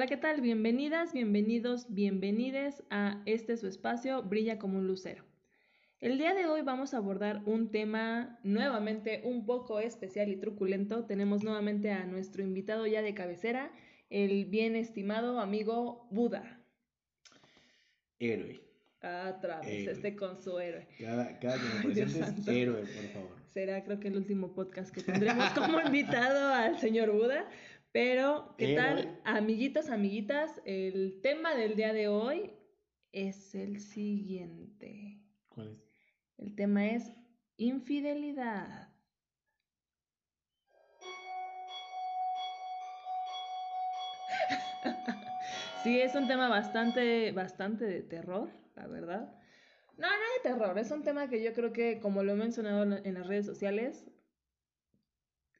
Hola, ¿qué tal? Bienvenidas, bienvenidos, bienvenides a este su espacio Brilla como un lucero. El día de hoy vamos a abordar un tema nuevamente un poco especial y truculento. Tenemos nuevamente a nuestro invitado ya de cabecera, el bien estimado amigo Buda. Héroe. Vez, Héroe. este con su héroe. Cada, cada que me presentes, héroe, por favor. Será creo que el último podcast que tendremos como invitado al señor Buda. Pero, ¿qué tal? Amiguitos, amiguitas, el tema del día de hoy es el siguiente. ¿Cuál es? El tema es infidelidad. Sí, es un tema bastante, bastante de terror, la verdad. No, no de terror, es un tema que yo creo que, como lo he mencionado en en las redes sociales,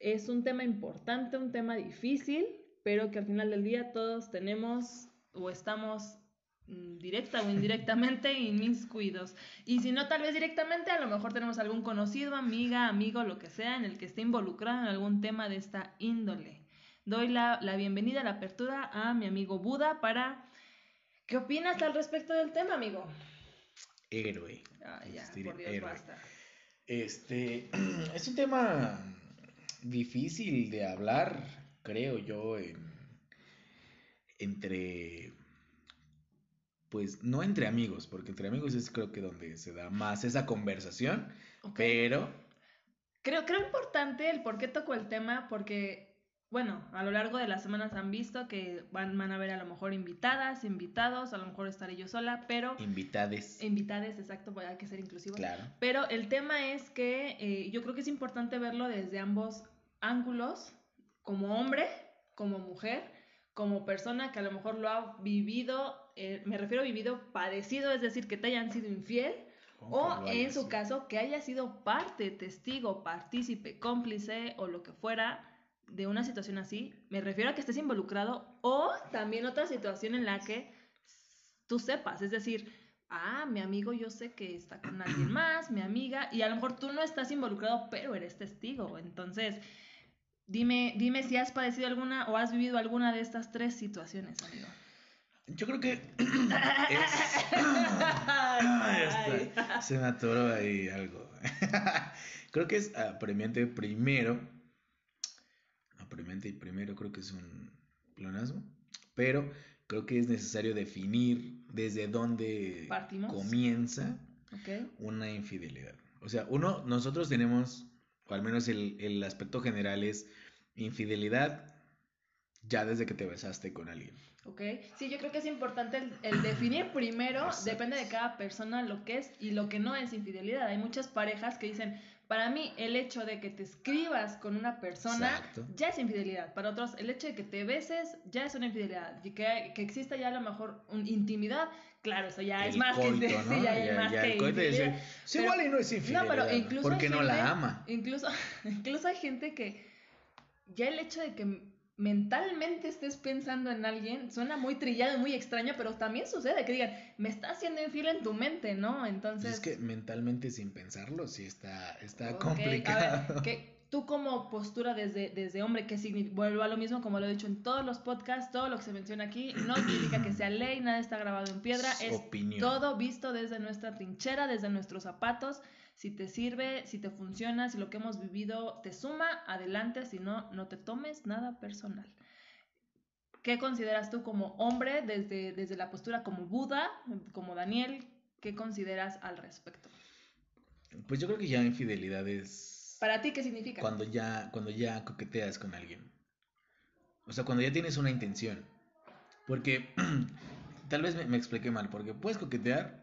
es un tema importante, un tema difícil, pero que al final del día todos tenemos o estamos mm, directa o indirectamente inmiscuidos. Y si no, tal vez directamente, a lo mejor tenemos algún conocido, amiga, amigo, lo que sea, en el que esté involucrado en algún tema de esta índole. Doy la, la bienvenida, la apertura a mi amigo Buda para... ¿Qué opinas al respecto del tema, amigo? Héroe. Ah, ya, Este, por Dios, héroe. basta. Este es un tema difícil de hablar, creo yo, en- entre, pues no entre amigos, porque entre amigos es creo que donde se da más esa conversación, pero Creo, creo importante el por qué toco el tema, porque, bueno, a lo largo de las semanas han visto que van, van a ver a lo mejor invitadas, invitados, a lo mejor estaré yo sola, pero invitades, invitades, exacto, pues hay que ser inclusivos. claro. Pero el tema es que eh, yo creo que es importante verlo desde ambos ángulos, como hombre, como mujer, como persona que a lo mejor lo ha vivido, eh, me refiero a vivido padecido, es decir, que te hayan sido infiel, o en su sido. caso, que haya sido parte, testigo, partícipe, cómplice o lo que fuera de una situación así, me refiero a que estés involucrado o también otra situación en la que tú sepas, es decir, ah, mi amigo yo sé que está con alguien más, mi amiga, y a lo mejor tú no estás involucrado, pero eres testigo. Entonces, dime, dime si has padecido alguna o has vivido alguna de estas tres situaciones, amigo. Yo creo que es... Se me atoró ahí algo. creo que es apremiante primero. Apremiante y primero creo que es un pleonasmo. Pero creo que es necesario definir desde dónde Partimos. comienza una infidelidad. O sea, uno, nosotros tenemos, o al menos el, el aspecto general es infidelidad ya desde que te besaste con alguien. ¿Ok? Sí, yo creo que es importante el, el definir primero, Exacto. depende de cada persona lo que es y lo que no es infidelidad. Hay muchas parejas que dicen, para mí el hecho de que te escribas con una persona Exacto. ya es infidelidad. Para otros, el hecho de que te beses ya es una infidelidad. Y que, que exista ya a lo mejor una intimidad, claro, eso ya es El más coito, que, ¿no? sí, ya es más que el coito infidelidad. "Sí, Pero- igual y no es infidelidad. No, pero incluso porque hay no gente- la ama. Incluso, incluso hay gente que ya el hecho de que mentalmente estés pensando en alguien suena muy trillado y muy extraño, pero también sucede que digan, me está haciendo infiel en tu mente, ¿no? Pues Entonces, es que mentalmente sin pensarlo sí está, está ok, complicado. A ver, tú como postura desde, desde hombre, que signi- vuelvo a lo mismo como lo he dicho en todos los podcasts, todo lo que se menciona aquí, no significa que sea ley, nada está grabado en piedra, es opinión. todo visto desde nuestra trinchera, desde nuestros zapatos. Si te sirve, si te funciona, si lo que hemos vivido te suma, adelante, si no, no te tomes nada personal. ¿Qué consideras tú como hombre desde, desde la postura como Buda, como Daniel? ¿Qué consideras al respecto? Pues yo creo que ya infidelidad es Para ti, ¿qué significa? cuando ya, cuando ya coqueteas con alguien. O sea, cuando ya tienes una intención. Porque tal vez me, me expliqué mal, porque puedes coquetear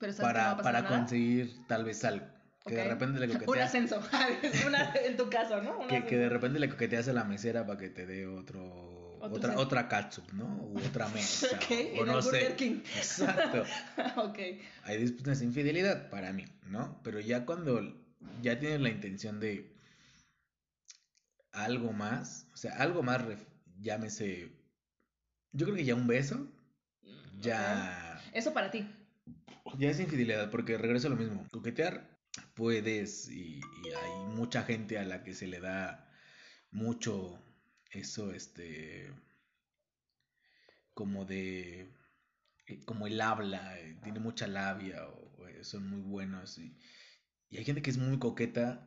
Pero sabes que no va para, a pasar para nada. conseguir tal vez algo. Que de repente le Un coqueteas. ascenso. Una- en tu caso, ¿no? Un Que, que de repente le coqueteas a la mesera para que te dé otro, Otro otra, otra catsup, ¿no? U otra mesa. Ok, o en no el sé. King. Exacto. ok. Ahí disputas infidelidad para mí, ¿no? Pero ya cuando ya tienes la intención de algo más, o sea, algo más, llámese, yo creo que ya un beso, ya, Ok. Eso para ti. Ya es infidelidad, porque regreso a lo mismo, coquetear puedes y, y hay mucha gente a la que se le da mucho eso, este, como de, eh, como el habla, eh, tiene mucha labia o, eh, son muy buenos. Y, y hay gente que es muy coqueta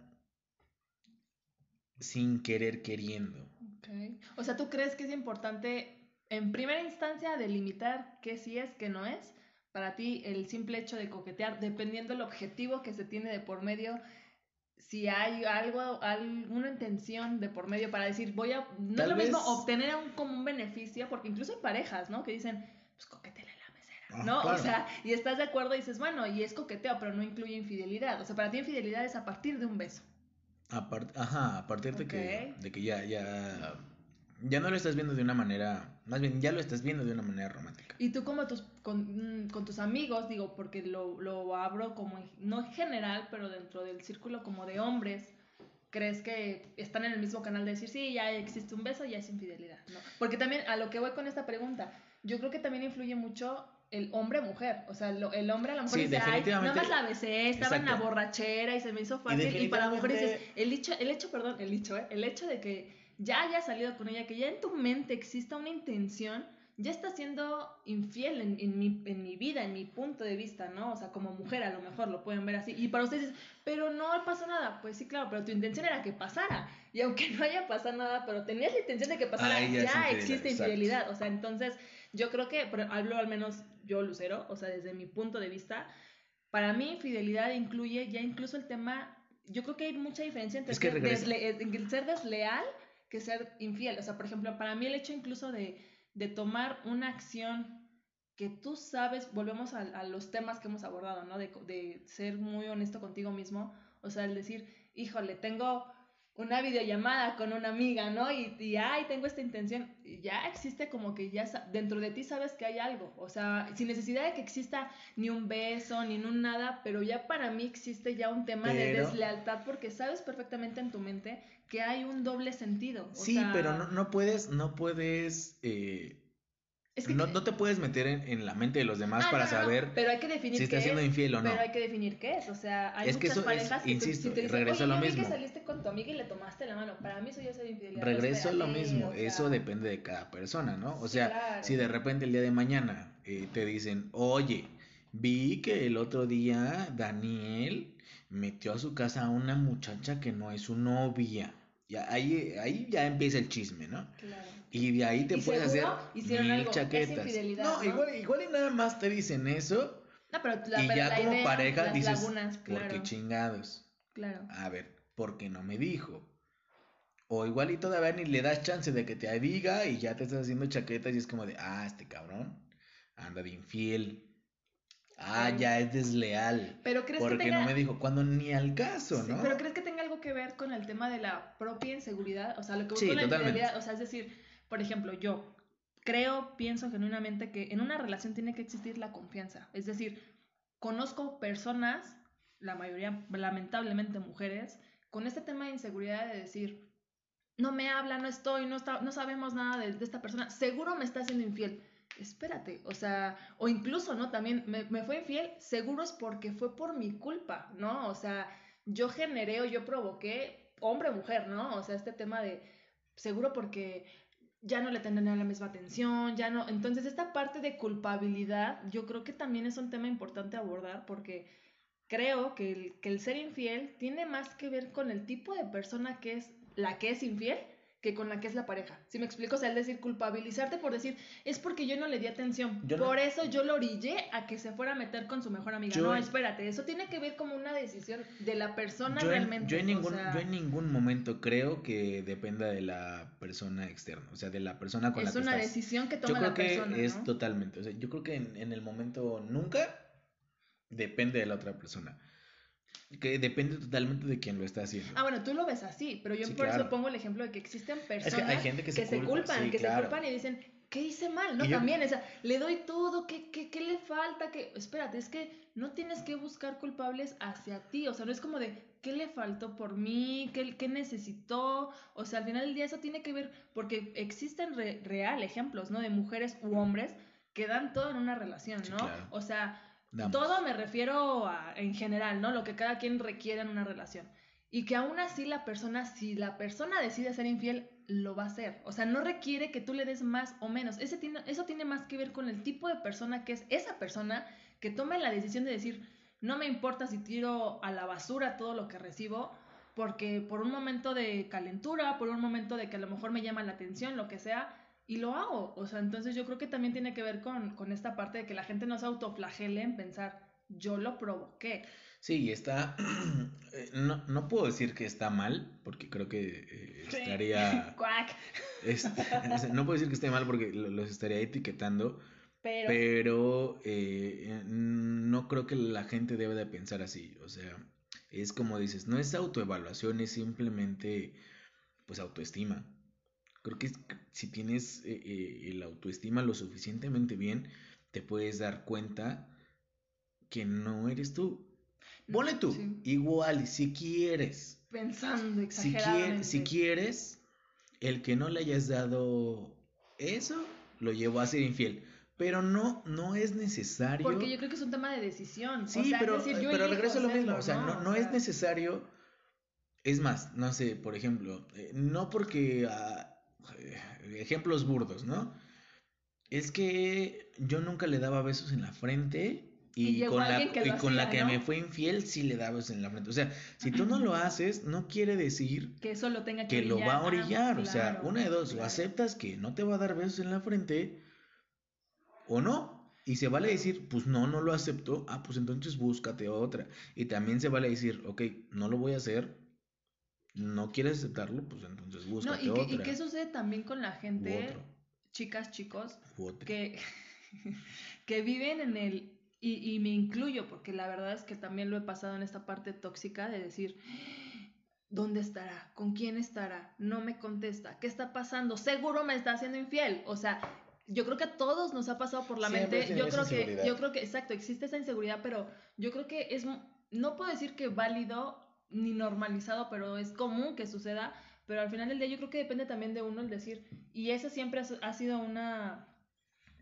sin querer queriendo. Okay. O sea, ¿tú crees que es importante en primera instancia delimitar qué sí es, qué no es? Para ti el simple hecho de coquetear, dependiendo del objetivo que se tiene de por medio, si hay algo, alguna intención de por medio para decir, voy a, no es lo mismo obtener un, como un beneficio, porque incluso hay parejas, ¿no? Que dicen, pues coquetele la mesera, ah, ¿no? O sea, y estás de acuerdo y dices, bueno, y es coqueteo, pero no incluye infidelidad. O sea, para ti infidelidad es a partir de un beso. ajá, a partir de que, de que ya, ya ya no lo estás viendo de una manera, más bien ya lo estás viendo de una manera romántica. Y tú como tus, con, mm, con tus amigos, digo, porque lo, lo abro como, no en general, pero dentro del círculo como de hombres, crees que están en el mismo canal de decir, sí, ya existe un beso, ya es infidelidad, ¿no? Porque también a lo que voy con esta pregunta, yo creo que también influye mucho el hombre-mujer, o sea, el hombre a la mujer dice, ay, nada más la besé, estaba en la borrachera y se me hizo fácil, y, para la mujer dices, el hecho, el hecho, perdón, el hecho, ¿eh? el hecho de que ya haya salido con ella, que ya en tu mente exista una intención, ya está siendo infiel en, en, mi, en mi vida, en mi punto de vista, ¿no? O sea, como mujer a lo mejor lo pueden ver así. Y para ustedes, pero no pasó nada. Pues sí, claro, pero tu intención era que pasara. Y aunque no haya pasado nada, pero tenías la intención de que pasara, ya, existe infidelidad. O sea, entonces yo creo que, hablo al menos yo, Lucero, o sea, desde mi punto de vista, para mí infidelidad incluye ya incluso el tema, yo creo que hay mucha diferencia entre el ser desleal que ser infiel. O sea, por ejemplo, para mí el hecho incluso de, de tomar una acción que tú sabes, volvemos a, los temas que hemos abordado, ¿no? De, de, ser muy honesto contigo mismo. O sea, el decir, híjole, tengo una videollamada con una amiga, ¿no? Y, y ay, tengo esta intención. Ya existe como que ya dentro de ti sabes que hay algo. O sea, sin necesidad de que exista ni un beso, ni un nada, pero ya para mí existe ya un tema de deslealtad porque sabes perfectamente en tu mente que hay un doble sentido. sí, pero no, no puedes, no puedes eh, no, no, te puedes meter en, la mente de los demás ah, para saber pero hay que definir si está siendo infiel o no. Pero hay que definir qué es. O sea, hay muchas parejas que insisto, te, regreso a lo mismo. que saliste con tu amiga y le tomaste la mano. Para mí eso ya es infidelidad. Regreso a lo mismo. Eso depende de cada persona, ¿no? O sea, si de repente el día de mañana eh, te dicen, oye, vi que el otro día Daniel metió a su casa a una muchacha que no es su novia. Ya, ahí, ahí ya empieza el chisme, ¿no? Claro. Y de ahí te puedes hacer mil chaquetas. No, Igual, igual y nada más te dicen eso. No, pero y ya como pareja dices, ¿por qué chingados? Claro. A ver, ¿por qué no me dijo? O igual y todavía ni le das chance de que te diga y ya te estás haciendo chaquetas y es como de, ah, este cabrón anda de infiel. Ah, ya es desleal. Pero crees porque que no me dijo cuando ni al caso, ¿no? Pero crees que tenga algo que ver con el tema de la propia inseguridad, o sea, lo que sí, la infidelidad, o sea, es decir, por ejemplo, yo creo, pienso genuinamente que en una relación tiene que existir la confianza. Es decir, conozco personas, la mayoría lamentablemente mujeres, con este tema de inseguridad de decir, no me habla, no estoy, no, sabemos nada de, esta persona, seguro me está haciendo infiel. Espérate, o sea, o incluso, ¿no? También me, me fue infiel, seguro es porque fue por mi culpa, ¿no? O sea, yo generé o yo provoqué, hombre mujer, ¿no? O sea, este tema de, seguro porque ya no le tendrán la misma atención, ya no. Entonces, esta parte de culpabilidad, yo creo que también es un tema importante abordar porque creo que el, que el ser infiel tiene más que ver con el tipo de persona que es la que es infiel que con la que es la pareja. Si me explico, o sea, el decir culpabilizarte por decir, es porque yo no le di atención. por eso yo lo orillé a que se fuera a meter con su mejor amiga. no, espérate, eso tiene que ver como una decisión de la persona realmente. yo, en ningún, yo en ningún momento creo que dependa de la persona externa, o sea, de la persona con la que Es una decisión que toma la persona. Yo creo que es totalmente, o sea, yo creo que en, en el momento nunca depende de la otra persona. Que depende totalmente de quién lo está haciendo. Ah, bueno, tú lo ves así, pero yo por eso pongo el ejemplo de que existen personas que, se, culpan, que se culpan y dicen, ¿qué hice mal? No, también, o sea, le doy todo, ¿qué, qué, qué le falta? que Espérate, es que no tienes que buscar culpables hacia ti, o sea, no es como de, ¿qué le faltó por mí? ¿Qué, qué necesitó? O sea, al final del día eso tiene que ver, porque existen real ejemplos, ¿no? De mujeres u hombres que dan todo en una relación, ¿no? O sea todo me refiero en general, ¿no? Lo que cada quien requiere en una relación. y que aún así la persona, si la persona decide ser infiel, lo va a hacer. O sea, no requiere que tú le des más o menos. Ese tiene, eso tiene más que ver con el tipo de persona que es esa persona que tome la decisión de decir, no me importa si tiro a la basura todo lo que recibo, porque por un momento de calentura, por un momento de que a lo mejor me llama la atención, lo que sea, y lo hago. O sea, entonces yo creo que también tiene que ver con, con esta parte de que la gente no se autoflagele en pensar, yo lo provoqué. Sí, está. Eh, no, no puedo decir que está mal, porque creo que eh, estaría. no puedo decir que esté mal porque los estaría etiquetando. Pero, pero eh, no creo que la gente debe de pensar así. O sea, es como dices, no es autoevaluación, es simplemente pues autoestima. Creo que si tienes el autoestima lo suficientemente bien, te puedes dar cuenta que no eres tú. Ponle tú, igual, si quieres. Pensando exageradamente. Si, quieres, el que no le hayas dado eso, lo llevó a ser infiel. Pero no, no es necesario. Porque yo creo que es un tema de decisión. Sí, pero, pero regreso a lo mismo. O sea, no, es necesario. Es más, no sé, por ejemplo, eh, no porque. Ah, eh, ejemplos burdos, ¿no? Es que yo nunca le daba besos en la frente y, con la, y con la que me fue infiel sí le dabas en la frente. O sea, si tú no lo haces, no quiere decir que eso lo tenga que, lo va a orillar. o sea, una de dos, o aceptas que no te va a dar besos en la frente o no. Y se vale decir, pues no, no lo acepto. Ah, pues entonces búscate otra. Y también se vale decir, ok, no lo voy a hacer. No quieres aceptarlo, pues entonces búscate no, y ¿Y qué sucede también con la gente, chicas, chicos, que, que viven en el y, me incluyo, porque la verdad es que también lo he pasado en esta parte tóxica de decir, ¿dónde estará? ¿Con quién estará? No me contesta. ¿Qué está pasando? Seguro me está haciendo infiel. O sea, yo creo que a todos nos ha pasado por la mente. Yo creo que, yo creo que, exacto, existe esa inseguridad, pero yo creo que es, no puedo decir que válido ni normalizado, pero es común que suceda. Pero al final del día yo creo que depende también de uno el decir, y esa siempre ha sido una,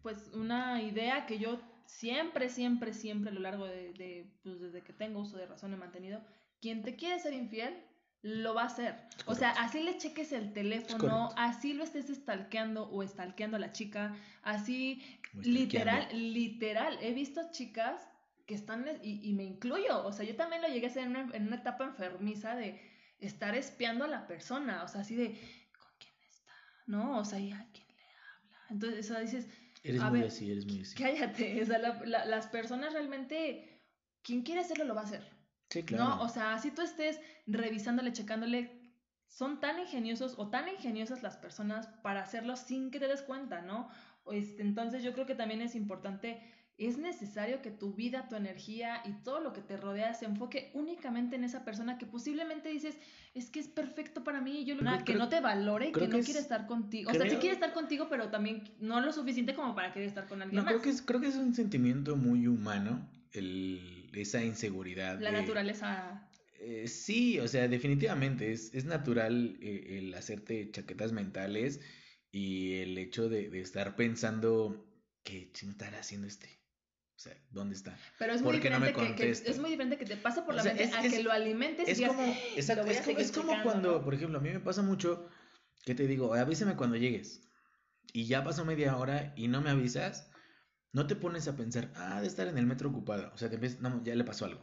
pues una idea que yo siempre, siempre, siempre a lo largo de, pues desde que tengo uso de razón he mantenido, quien te quiere ser infiel, lo va a hacer. O sea, así le cheques el teléfono, así lo estés stalkeando o stalkeando a la chica, así literal, literal. He visto chicas que están, y, me incluyo, o sea, yo también lo llegué a hacer en una, en una etapa enfermiza de estar espiando a la persona, o sea, así de, ¿con quién está? ¿No? O sea, ¿y a quién le habla? Entonces, o sea, dices, Eres muy así, eres muy así. Cállate, o sea, las personas realmente, quien quiere hacerlo lo va a hacer. Sí, claro. ¿no? O sea, si tú estés revisándole, checándole, son tan ingeniosos o tan ingeniosas las personas para hacerlo sin que te des cuenta, ¿no? Este, entonces yo creo que también es importante es necesario que tu vida, tu energía y todo lo que te rodea se enfoque únicamente en esa persona que posiblemente dices, es que es perfecto para mí, y yo lo que no te valore, que no quiere estar contigo. o sea, sí quiere estar contigo, pero también no lo suficiente como para querer estar con alguien no, más. Creo que, es, creo que es un sentimiento muy humano, el, esa inseguridad. La naturaleza. Eh, sí, o sea, definitivamente es, es natural eh, el hacerte chaquetas mentales y el hecho de, de estar pensando que no estará haciendo este sea, ¿dónde está? Pero es muy, diferente que, es muy diferente que te pase por la mente a que lo alimentes es como, es, como cuando, por ejemplo, a mí me pasa mucho que te digo, avísame cuando llegues. Y ya pasó media hora y no me avisas, no te pones a pensar, ah, de estar en el metro ocupado. O sea, te empiezas, no, ya le pasó algo.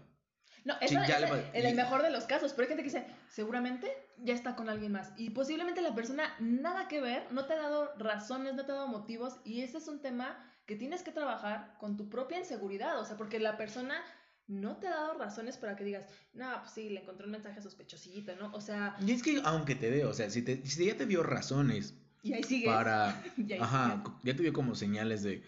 No, eso es en el mejor de los casos, pero hay gente que dice, seguramente ya está con alguien más. Y posiblemente la persona nada que ver, no te ha dado razones, no te ha dado motivos, y ese es un tema que tienes que trabajar con tu propia inseguridad, o sea, porque la persona no te ha dado razones para que digas, no, pues sí, le encontré un mensaje sospechosito, ¿no? O sea... Y es que aunque te dé, o sea, si, te, si ya te dio razones y ahí sigues. para... ajá, ya te dio como señales de,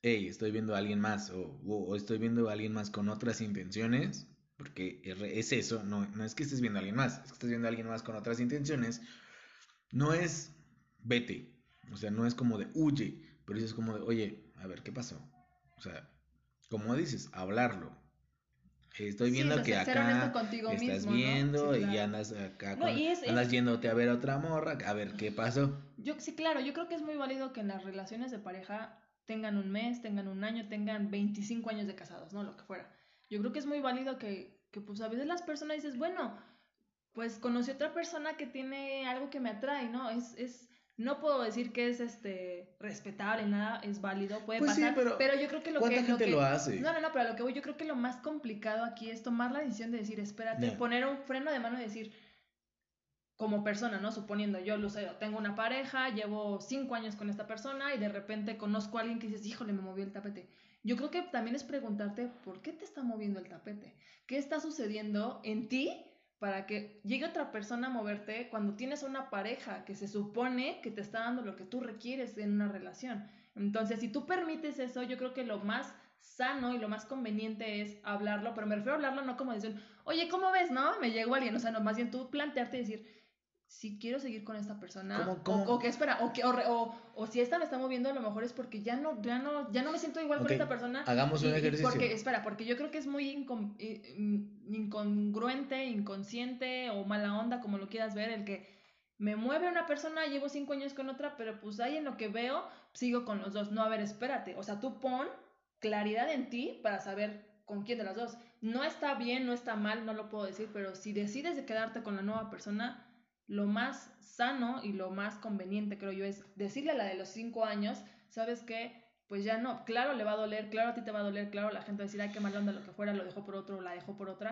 hey, estoy viendo a alguien más o, o, estoy viendo a alguien más con otras intenciones, porque es eso, no, no es que estés viendo a alguien más, es que estés viendo a alguien más con otras intenciones, no es vete, o sea, no es como de huye, pero es como de, oye, a ver, ¿qué pasó? O sea, como dices, hablarlo. Estoy viendo que acá estás viendo y andas acá andas yéndote a ver a otra morra, a ver qué pasó. Yo sí, claro, yo creo que es muy válido que en las relaciones de pareja tengan un mes, tengan un año, tengan 25 años de casados, ¿no? Lo que fuera. Yo creo que es muy válido que, que pues a veces las personas dices, bueno, pues conocí otra persona que tiene algo que me atrae, ¿no? Es, es, no puedo decir que es este respetable, nada, es válido, puede Pues sí, pasar, pero yo creo que lo ¿cuánta que, gente que- lo hace? No, no, no, pero a lo que voy, yo creo que lo más complicado aquí es tomar la decisión de decir, espérate, Ya. poner un freno de mano y decir, como persona, ¿no? Suponiendo yo, Lucero, tengo una pareja, llevo cinco años con esta persona y de repente conozco a alguien que dices, híjole, me movió el tapete. Yo creo que también es preguntarte, ¿por qué te está moviendo el tapete? ¿Qué está sucediendo en ti para que llegue otra persona a moverte cuando tienes una pareja que se supone que te está dando lo que tú requieres en una relación? Entonces, si tú permites eso, yo creo que lo más sano y lo más conveniente es hablarlo, pero me refiero a hablarlo no como decir, oye, ¿cómo ves, no? Me llegó alguien, o sea, no, más bien tú plantearte y decir, si quiero seguir con esta persona, ¿Cómo- cómo? O, o que espera, o, que, o, o, o si esta me está moviendo, a lo mejor es porque ya no, ya no, ya no me siento igual con esta persona. Hagamos Y- un ejercicio. porque, espera, porque yo creo que es muy incon- incongruente, inconsciente o mala onda, como lo quieras ver, el que me mueve una persona, llevo cinco años con otra, pero pues ahí en lo que veo, sigo con los dos. No, a ver, espérate. O sea, tú pon claridad en ti para saber con quién de las dos. No está bien, no está mal, no lo puedo decir, pero si decides de quedarte con la nueva persona, lo más sano y lo más conveniente, creo yo, es decirle a la de los cinco años, ¿sabes qué? Pues ya no, claro le va a doler, claro a ti te va a doler, claro la gente va a decir, ay, qué mal onda lo que fuera, lo dejó por otro, la dejó por otra,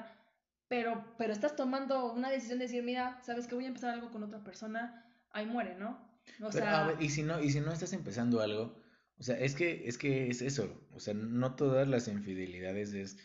pero, pero estás tomando una decisión de decir, mira, ¿sabes que Voy a empezar algo con otra persona, ahí muere, ¿no? O Pero, sea, a ver, y si no, y si no estás empezando algo, o sea, es que, es que es eso, o sea, no todas las infidelidades es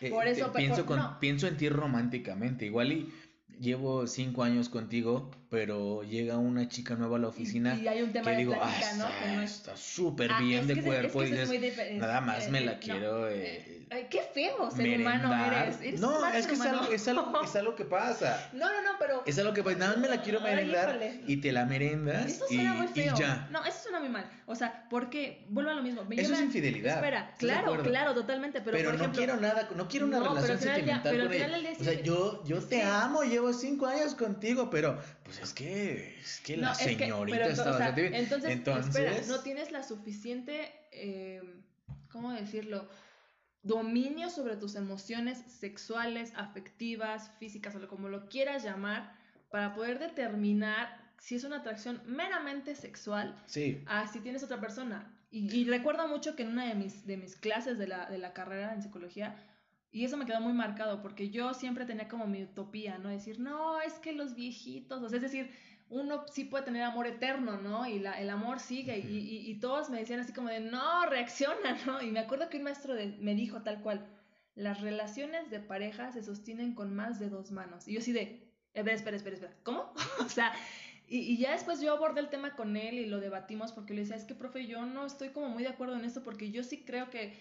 eh, Por eso, pe- pienso por- con, no. pienso en ti románticamente, igual y llevo cinco años contigo, pero llega una chica nueva a la y- oficina y, hay un tema que de digo, ah, plática, ¿no? Que no es- está súper Ah, bien es de que cuerpo es y que es dices, muy dife- nada más eh, me eh, la no. quiero eh, Ay, qué feo ser humano merendar. eres. Eres no, es que es algo, humano. es, algo, es algo que pasa. No, no, no, pero Es algo que pasa, nada más me la quiero Ay, merendar híjole. y te la merendas Eso y, suena muy y feo. ya. No, eso suena muy mal. O sea, porque vuelvo a lo mismo. Me Eso es llevan- infidelidad. Espera, ¿estás de claro, claro, totalmente. Pero, Pero, por no ejemplo, quiero nada, no quiero una No, relación sentimental pero al con día O sea, yo, yo te amo, llevo cinco años contigo, pero pues es que, es que no, la es que- señorita pero, está o sea, bastante bien. Entonces, Entonces, espera, no tienes la suficiente, eh, ¿cómo decirlo? Dominio sobre tus emociones sexuales, afectivas, físicas o lo- como lo quieras llamar, para poder determinar si es una atracción meramente sexual sí, a si tienes otra persona. Y, y recuerdo mucho que en una de mis, de mis clases de la, de la carrera en psicología, y eso me quedó muy marcado, porque yo siempre tenía como mi utopía, ¿no? Decir, no, es que los viejitos, o sea, es decir, uno sí puede tener amor eterno, ¿no? Y la, el amor sigue, y, y, y todos me decían así como de, no, reacciona, ¿no? Y me acuerdo que un maestro de- me dijo tal cual, las relaciones de pareja se sostienen con más de dos manos. Y yo así de, espera, espera, espera, espera, ¿cómo? o sea, y, y ya después yo abordé el tema con él y lo debatimos porque le decía, es que, profe, yo no estoy como muy de acuerdo en esto porque yo sí creo que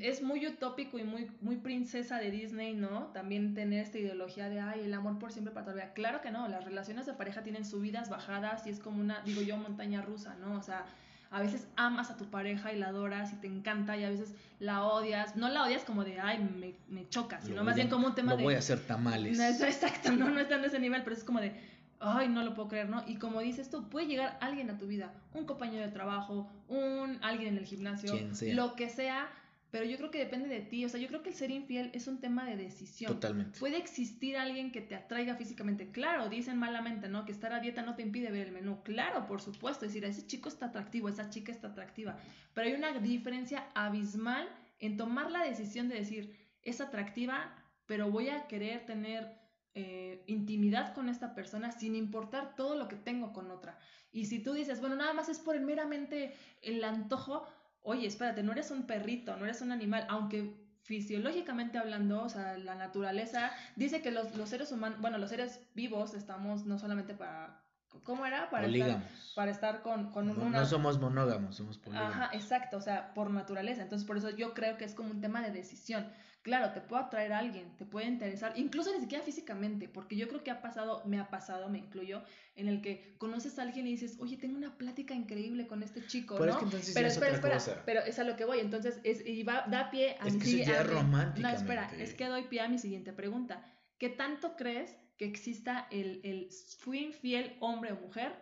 es muy utópico y muy, muy princesa de Disney, ¿no? También tener esta ideología de, ay, el amor por siempre para toda la vida. Claro que no, las relaciones de pareja tienen subidas, bajadas y es como una, digo yo, montaña rusa, ¿no? O sea, a veces amas a tu pareja y la adoras y te encanta y a veces la odias. No la odias como de, ay, me, me choca, sino lo más a- bien como un tema lo de... voy a hacer tamales. No, exacto, no, no está en ese nivel, pero es como de, ay, no lo puedo creer, ¿no? Y como dices tú, puede llegar alguien a tu vida, un compañero de trabajo, un alguien en el gimnasio, lo que sea, pero yo creo que depende de ti, o sea, yo creo que el ser infiel es un tema de decisión. Totalmente. Puede existir alguien que te atraiga físicamente. Claro, dicen malamente, ¿no? Que estar a dieta no te impide ver el menú. Claro, por supuesto. Es decir, ese chico está atractivo, esa chica está atractiva. Pero hay una diferencia abismal en tomar la decisión de decir, es atractiva, pero voy a querer tener eh, intimidad con esta persona sin importar todo lo que tengo con otra. Y si tú dices, bueno, nada más es por meramente el antojo, oye, espérate, no eres un perrito, no eres un animal, aunque fisiológicamente hablando, o sea, la naturaleza dice que los, los seres humanos, bueno, los seres vivos estamos no solamente para, ¿cómo era? Para estar, Polígamos. para estar con, con una... no somos monógamos, somos polígamos. Ajá, exacto, o sea, por naturaleza. Entonces, por eso yo creo que es como un tema de decisión. Claro, te puede atraer a alguien, te puede interesar, incluso ni siquiera físicamente, porque yo creo que ha pasado, me ha pasado, me incluyo, en el que conoces a alguien y dices, oye, tengo una plática increíble con este chico, Pero ¿no? es que entonces pero espera, espera, cosa. pero es a lo que voy. Entonces, es, y va, da pie a Es mi que eso sigui- ya a es mi- No, espera, es que doy pie a mi siguiente pregunta. ¿Qué tanto crees que exista el, el fui infiel hombre o mujer?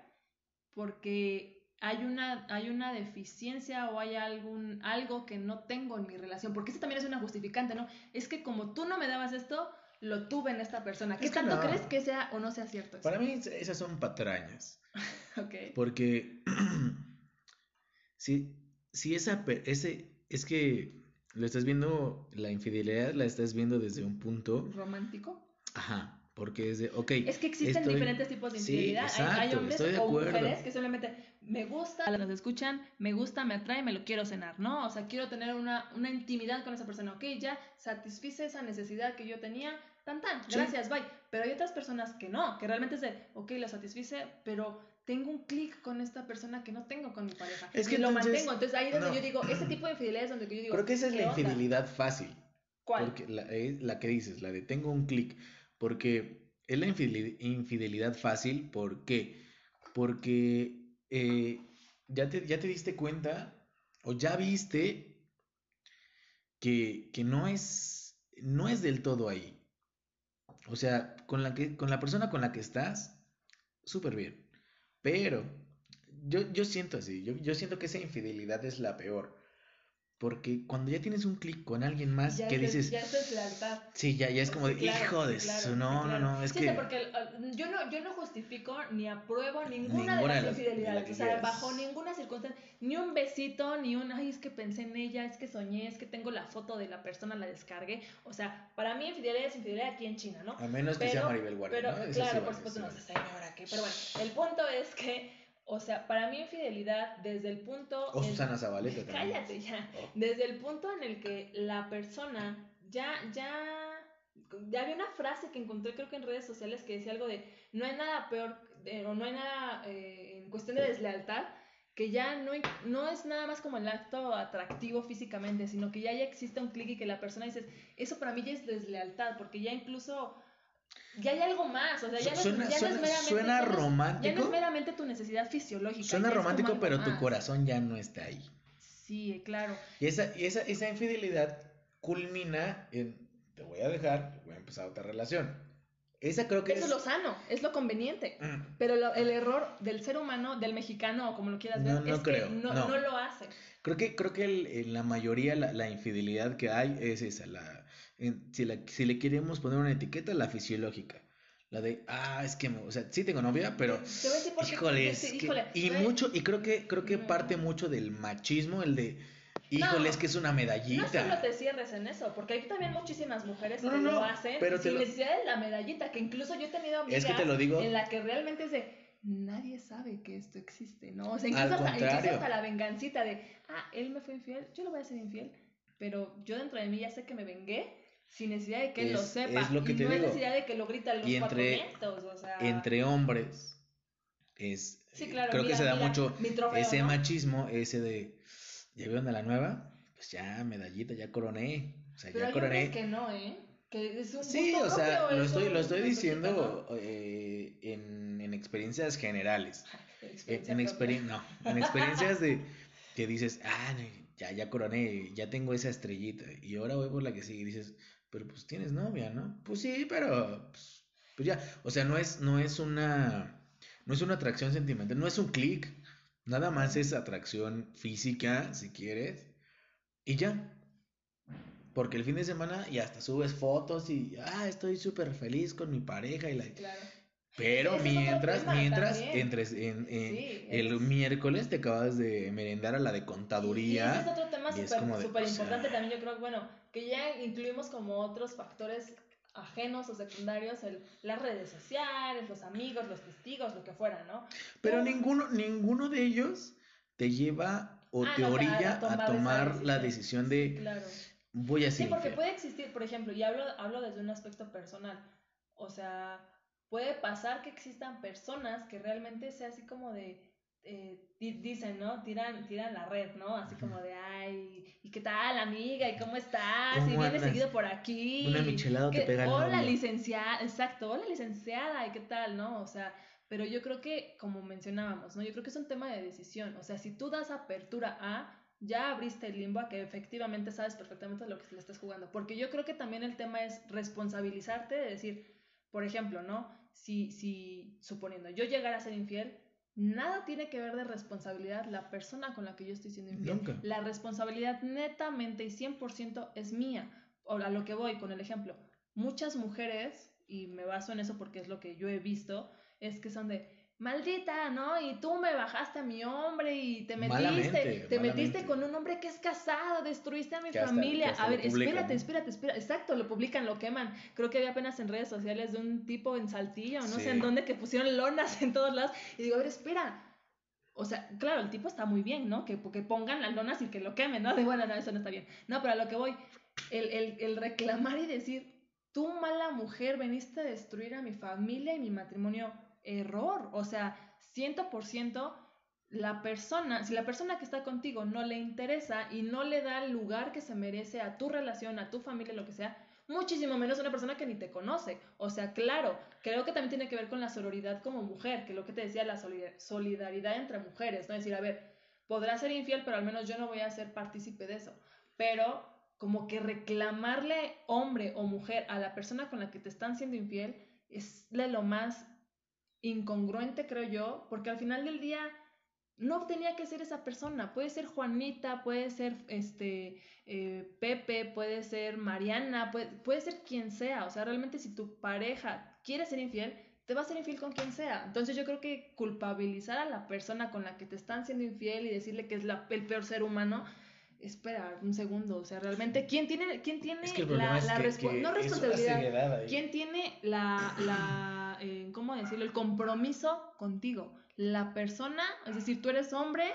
Porque hay una, hay una deficiencia o hay algún, algo que no tengo en mi relación. Porque eso también es una justificante, ¿no? Es que como tú no me dabas esto, lo tuve en esta persona. ¿Qué Es que tanto no. crees que sea o no sea cierto eso? Para mí esas son patrañas. Ok. Porque si, si esa, ese, es que lo estás viendo, la infidelidad la estás viendo desde un punto, ¿Romántico? ajá, porque es de, ok, Es que existen estoy- diferentes tipos de sí, infidelidad. hay, hay exacto, hombres o mujeres que simplemente me gusta, nos escuchan, me gusta, me atrae, me lo quiero cenar, ¿no? O sea, quiero tener una, una intimidad con esa persona. Ok, ya satisfice esa necesidad que yo tenía, tan tan, Sí. gracias, bye. Pero hay otras personas que no, que realmente es de, ok, lo satisfice, pero tengo un clic con esta persona que no tengo con mi pareja. Es que y lo entonces- mantengo. Entonces ahí es donde no. yo digo, ese tipo de infidelidad es donde yo digo, creo que esa es ¿qué la onda? infidelidad fácil. ¿Cuál? Porque la, es la que dices, la de tengo un clic. Porque es la infideli- infidelidad fácil. ¿Por qué? Porque eh, ya, te, ya te diste cuenta o ya viste que, que no, es, no es del todo ahí. O sea, con la, que, con la persona con la que estás, súper bien. Pero yo, yo siento así, yo, yo siento que esa infidelidad es la peor. Porque cuando ya tienes un clic con alguien más Ya que es- dices, Ya es deslealtad. sí, ya, ya es como de, claro, hijo de claro, su, no, claro. no, no, es Sí, que... porque uh, yo no, yo no justifico ni apruebo ninguna, Ninguna de las las- de infidelidades. o sea, bajo ninguna circunstancia, ni un besito, ni un, ay, es que pensé en ella, es que soñé, es que tengo la foto de la persona, la descargué. O sea, para mí infidelidad es infidelidad aquí en China, ¿no? A menos que sea Pero- Maribel Guardia, Pero, ¿no? Eso sí claro, vale, por supuesto, sí no vale. sé, señora, que, pero bueno, el punto es que, o sea, para mí infidelidad desde el punto... O en- Susana Zabaleta también. Cállate ya. Oh. Desde el punto en el que la persona ya, ya, ya había una frase que encontré creo que en redes sociales que decía algo de no hay nada peor eh, o no hay nada eh, en cuestión de deslealtad que ya no, no es nada más como el acto atractivo físicamente, sino que ya, ya existe un clic y que la persona dice, eso para mí ya es deslealtad, porque ya incluso, ya hay algo más, o sea, ya no, es- Suena, ya no suena, es meramente, suena ya no es- ya no romántico, es meramente tu necesidad fisiológica. suena ya romántico, pero tu corazón ya no está ahí. Sí, claro. Y esa, y esa, esa infidelidad culmina en, te voy a dejar, voy a empezar otra relación. Esa creo que Eso es... es lo sano, es lo conveniente. Mm, Pero lo- el error del ser humano, del mexicano o como lo quieras ver, No, no es creo, que no, no. no lo hace. Creo que, creo que el- en la mayoría la, la infidelidad que hay es esa, la, en- si, la- si le queremos poner una etiqueta, la fisiológica. La de, ah, es que, o sea, sí tengo novia, pero, Te voy a decir por qué- híjole, sí, es que- híjole, y mucho, y creo que, creo que No. parte mucho del machismo, el de, híjole, No. es que es una No medallita. solo te cierres en eso, porque hay también muchísimas mujeres No, que no, lo no, hacen pero sin lo- necesidad de la medallita, que incluso yo he tenido amigas Es que te lo digo, en la que realmente es de nadie sabe que esto existe, ¿no? O sea, incluso, hasta, incluso hasta la vengancita de, ah, él me fue infiel, yo lo voy a ser infiel, pero yo dentro de mí ya sé que me vengué sin necesidad de que él lo Es- sepa. es lo que y te no hay digo. necesidad de que lo grita a los Y cuatro entre- vientos, o sea... entre hombres, es, Sí, claro, creo que mira, se da mira, mucho trofeo, ese ¿no? machismo, ese de, ¿ya vieron a la nueva? Pues ya, medallita, ya coroné. O sea, Pero ya hay coroné. que no, ¿eh? Que es un Sí, o sea, lo es estoy, lo estoy diciendo eh, en, en experiencias generales. En, Experiencia en, propia. experien- no, en experiencias de que dices, ah, ya, ya coroné, ya tengo esa estrellita. Y ahora voy por la que sigue y dices, pero pues tienes novia, ¿no? Pues sí, pero pues, pues ya. O sea, no es, no es una, no es una atracción sentimental, no es un clic. Nada más es atracción física, si quieres. Y ya. Porque el fin de semana y hasta subes fotos y, ah, estoy súper feliz con mi pareja y la... Claro. Pero mientras, tema mientras entres en, en- Sí, el es- miércoles te acabas de merendar a la de Y ese es contaduría. otro tema y es súper o sea- importante también, yo creo, bueno, que ya incluimos como otros factores ajenos o secundarios, el, las redes sociales, los amigos, los testigos, lo que fuera, ¿no? Pero ninguno, ninguno de ellos te lleva o Ah, te no, orilla a tomar la decisión. de Claro. voy a Sí, ser porque puede existir, por ejemplo, y hablo, hablo desde un aspecto personal, o sea, puede pasar que existan personas que realmente sea así como de, eh, di- dicen, ¿no? Tiran, tiran la red, ¿no? Así como de, ay, ¿y qué tal, amiga? ¿Y cómo estás? ¿Cómo y vienes seguido por aquí. Una michelada te pega Hola, novio". licenciada, exacto, hola, licenciada, ¿y qué tal, no? O sea, pero yo creo que, como mencionábamos, ¿no? Yo creo que es un tema de decisión. O sea, si tú das apertura a, ya abriste el limbo a que efectivamente sabes perfectamente lo que le estás jugando. Porque yo creo que también el tema es responsabilizarte de decir, por ejemplo, ¿no? Si, si suponiendo yo llegara a ser infiel, nada tiene que ver de responsabilidad la persona con la que yo estoy siendo infiel. Nunca. La responsabilidad netamente y 100% es mía. O a lo que voy con el ejemplo. muchas mujeres, y me baso en eso porque es lo que yo he visto, es que son de, maldita, ¿no? Y tú me bajaste a mi hombre y te metiste, te metiste con un hombre que es casado, destruiste a mi familia. a ver, espérate, espérate, espérate. Exacto, lo publican, lo queman. Creo que había apenas en redes sociales de un tipo en Saltillo, no sé en dónde, que pusieron lonas en todos lados. Y digo, a ver, espera. O sea, claro, el tipo está muy bien, ¿no? Que, que pongan las lonas y que lo quemen, ¿no? De bueno, no, eso no está bien. No, pero a lo que voy, el, el, el reclamar y decir, tú mala mujer, veniste a destruir a mi familia y mi matrimonio error. O sea, ciento por ciento, la persona, si la persona que está contigo no le interesa y no le da el lugar que se merece a tu relación, a tu familia, lo que sea, muchísimo menos una persona que ni te conoce. O sea, claro, creo que también tiene que ver con la sororidad como mujer, que lo que te decía, la solidaridad entre mujeres, ¿no? decir, a ver, podrá ser infiel, pero al menos yo no voy a ser partícipe de eso. Pero como que reclamarle hombre o mujer a la persona con la que te están siendo infiel es de lo más incongruente, creo yo, porque al final del día no tenía que ser esa persona. Puede ser Juanita, puede ser este eh, Pepe, puede ser Mariana, puede, puede ser quien sea. O sea, realmente si tu pareja quiere ser infiel, te va a ser infiel con quien sea. Entonces yo creo que culpabilizar a la persona con la que te están siendo infiel y decirle que es la, el peor ser humano, espera un segundo, o sea, realmente, ¿quién tiene, quién tiene la, la no responsabilidad? ¿Quién tiene la, la eh, ¿cómo decirlo? El compromiso contigo. La persona, es decir, tú eres hombre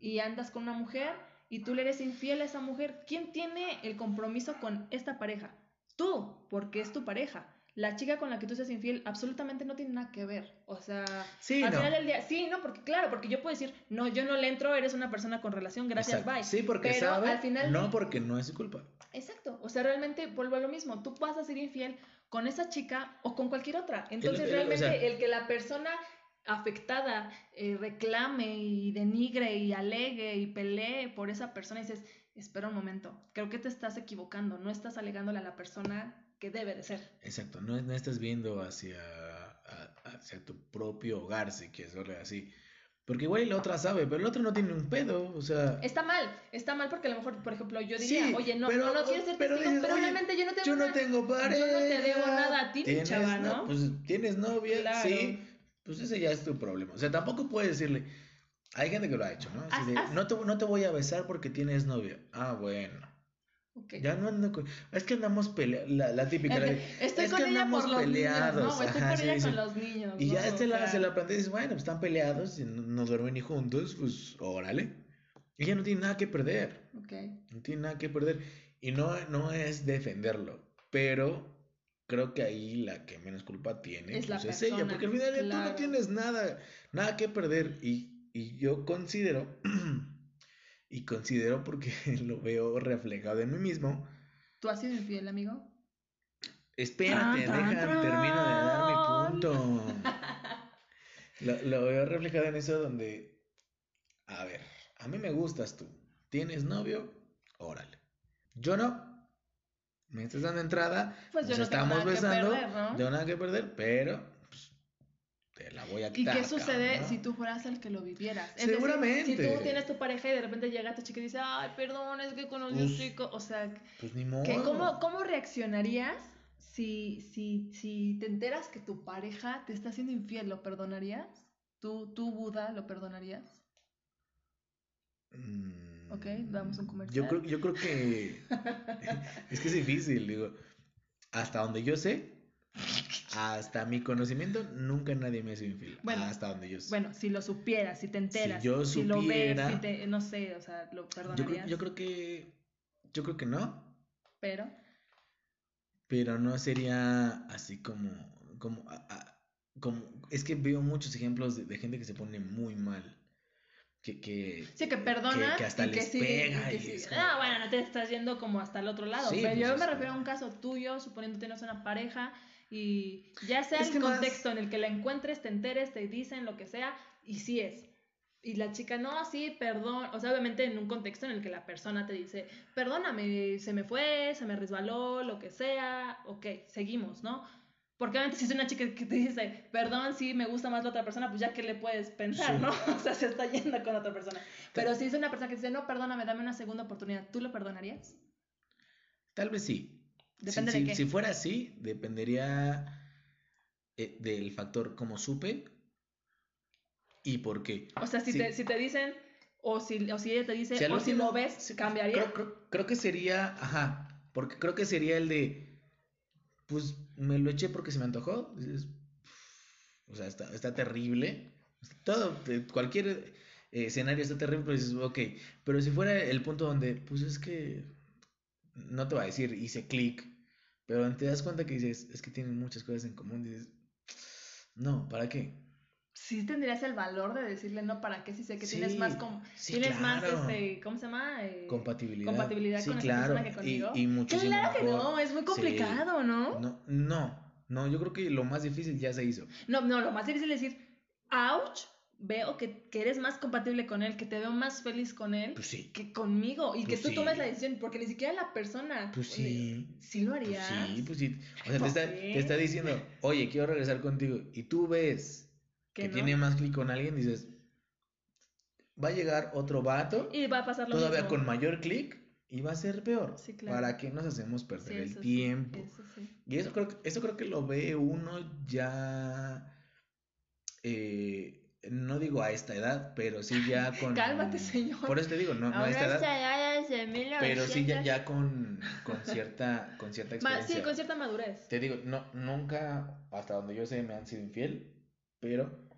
y andas con una mujer y tú le eres infiel a esa mujer. ¿Quién tiene el compromiso con esta pareja? Tú, porque es tu pareja la chica con la que tú seas infiel absolutamente no tiene nada que ver. O sea, sí, al final del día, sí, no, porque claro, porque yo puedo decir, no, yo no le entro, eres una persona con relación, gracias, bye. Sí, porque Pero sabe, al final, no porque no es su culpa. Exacto, o sea, realmente vuelvo a lo mismo, tú vas a ser infiel con esa chica o con cualquier otra. Entonces, realmente el que la persona afectada eh, reclame y denigre y alegue y pelee por esa persona y dices, espera un momento, creo que te estás equivocando, no estás alegándole a la persona que debe de ser. Exacto, no, no estás viendo hacia, hacia tu propio hogar, si quieres verlo así. Porque igual la otra sabe, pero la otra no tiene un pedo, o sea... Está mal, está mal porque a lo mejor, por ejemplo, yo diría, oye, no, no, no quieres ser pero testigo, pero realmente yo no tengo Yo no tengo pareja. Yo no te debo nada a ti, chava, ¿no? Pues tienes novia, sí, pues ese ya es tu problema. O sea, tampoco puedes decirle... Hay gente que lo ha hecho, ¿no? Así de, no, te, no te voy a besar porque tienes novia. Ah, bueno. Ya no ando con... Es que andamos peleados, la, típica. Estoy es con que ella andamos por los peleados. Niños, no, estoy con ella con los niños. Y ya este la, se la plantea y dice, bueno, pues están peleados y no, duermen ni juntos, pues órale. Ella no tiene nada que perder. Okay. No tiene nada que perder. Y no, no es defenderlo, pero creo que ahí la que menos culpa tiene es, pues es ella, porque al final tú no tienes nada, nada que perder. Y, y yo considero y considero porque lo veo reflejado en mí mismo. ¿Tú has sido infiel, amigo? Espérate, déjame, termino de dar mi punto. lo, lo veo reflejado en eso donde, a ver, a mí me gustas tú. ¿Tienes novio? Órale. Yo no. Me estás dando entrada. Pues nos estamos besando. Perder, ¿no? Yo nada que perder, pero la voy a ¿Y qué sucede si tú fueras el que lo vivieras? Seguramente. si tú tienes tu pareja y de repente llega tu chica y dice, ay, perdón, es que conocí a un pues, chico. O sea, pues ni modo. ¿cómo, ¿cómo, reaccionarías si, si, si te enteras que tu pareja te está haciendo infiel? ¿Lo perdonarías? ¿Tú, tú Buda, lo perdonarías? Mm, ok, damos un comercial. Yo creo, yo creo que es que es difícil, digo. Hasta donde yo sé, hasta mi conocimiento, nunca nadie me ha sido infiel. Bueno, hasta donde yo sé. Bueno, si lo supieras, si te enteras, si, yo si lo ves, si te, no sé, o sea, lo perdonarías. Yo creo, que, yo creo que no. Pero. Pero no sería así como, como, como, es que veo muchos ejemplos de, gente que se pone muy mal. Que, que, sí, que perdona que, hasta les pega. y Ah, bueno, no te estás yendo como hasta el otro lado. pero pues yo me refiero a un caso tuyo, suponiendo que tienes una pareja y ya sea el contexto en el que la encuentres, te enteres, te dicen lo que sea, y sí es. Y la chica, no, sí, perdón. O sea, obviamente en un contexto en el que la persona te dice, perdóname, se me fue, se me resbaló, lo que sea, ok, seguimos, ¿no? Porque obviamente si es una chica que te dice, perdón, sí, me gusta más la otra persona, pues ya que le puedes pensar, ¿no? O sea, se está yendo con otra persona. Pero si es una persona que dice, no, perdóname, dame una segunda oportunidad, ¿tú lo perdonarías? Tal vez sí. Depende si, de si- qué. si fuera así, dependería eh, del factor cómo supe y por qué. O sea, si, te, si te dicen, o si, o si ella te dice, Si o si lo ves, sí, ¿cambiaría? Creo, creo- creo que sería, ajá, porque creo que sería el de, pues me lo eché porque se me antojó. O sea, está, está terrible. Todo, cualquier eh, escenario está terrible, pero dices, ok. Pero si fuera el punto donde, pues es que, no te va a decir, hice clic, pero te das cuenta que dices, es que tienen muchas cosas en común, dices, no, ¿para qué? Sí tendrías el valor de decirle no para qué si sé que Sí, tienes más com- sí, tienes más claro. este, ¿cómo se llama? Eh, Compatibilidad. compatibilidad Sí, con esa claro, persona que conmigo. Y, y muchísimo claro que mejor. no, es muy complicado, ¿no? No, no, no, yo creo que lo más difícil ya se hizo. No, no, lo más difícil es decir, ouch, veo que, que eres más compatible con él, que te veo más feliz con él Pues sí, que conmigo y que Pues tú sí. tomes la decisión, porque ni siquiera la persona. pues sí. ¿Sí lo Pues harías? sí, pues sí. O sea, te está, te está diciendo, oye, quiero regresar contigo. Y tú ves que, no? tiene más clic con alguien, dices, va a llegar otro vato, Y va a pasar lo todavía mismo. con mayor clic, y va a ser peor. Sí, claro. ¿Para qué nos hacemos perder el tiempo? eso. Y eso creo, eso creo que lo ve uno ya, eh, no digo a esta edad, pero sí ya con... Cálmate, señor. Por eso te digo, no, no a Ahora esta edad, ya desde 1900. pero sí ya, ya con, con cierta, con cierta experiencia. sí, con cierta madurez. Te digo, no, nunca, hasta donde yo sé, me han sido infiel, pero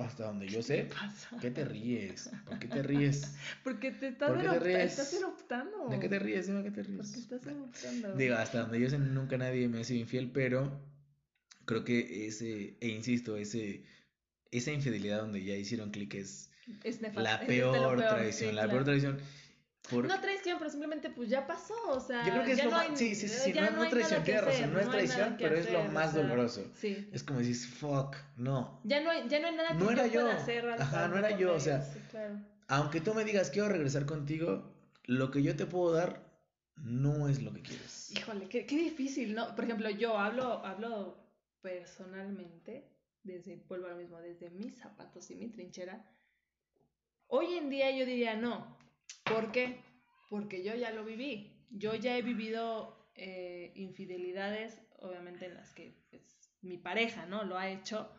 hasta donde yo sé, pasa? ¿qué te ríes? ¿Por qué te ríes? Porque te estás, ¿Por qué te ríes? estás eruptando. ¿De qué te ríes? Dime qué te Porque ríes. estás eruptando. Digo, hasta donde yo sé, nunca nadie me ha sido infiel, pero creo que ese, e insisto, ese, esa infidelidad donde ya hicieron clic es es la es de lo peor, peor, traición, sí, la claro. peor traición. Por... No traición, pero simplemente pues ya pasó, o sea, yo creo que es ya lo no más, hay- sí, sí, sí, no, no es traición, tienes razón, hacer, no es traición, pero es lo hacer, o más sea, doloroso. Sí. Es como decís, fuck, no. Ya no hay, ya no hay nada que No era yo pueda hacer al- Ajá, no era yo, o sea, sí, claro. Aunque tú me digas quiero regresar contigo, lo que yo te puedo dar no es lo que quieres. Híjole, qué, qué difícil, ¿no? Por ejemplo, yo hablo, hablo personalmente, desde, vuelvo a lo mismo, desde mis zapatos y mi trinchera. Hoy en día yo diría no. ¿Por qué? Porque yo ya lo viví. Yo ya he vivido eh, infidelidades, obviamente en las que pues, mi pareja, ¿no? Lo ha hecho.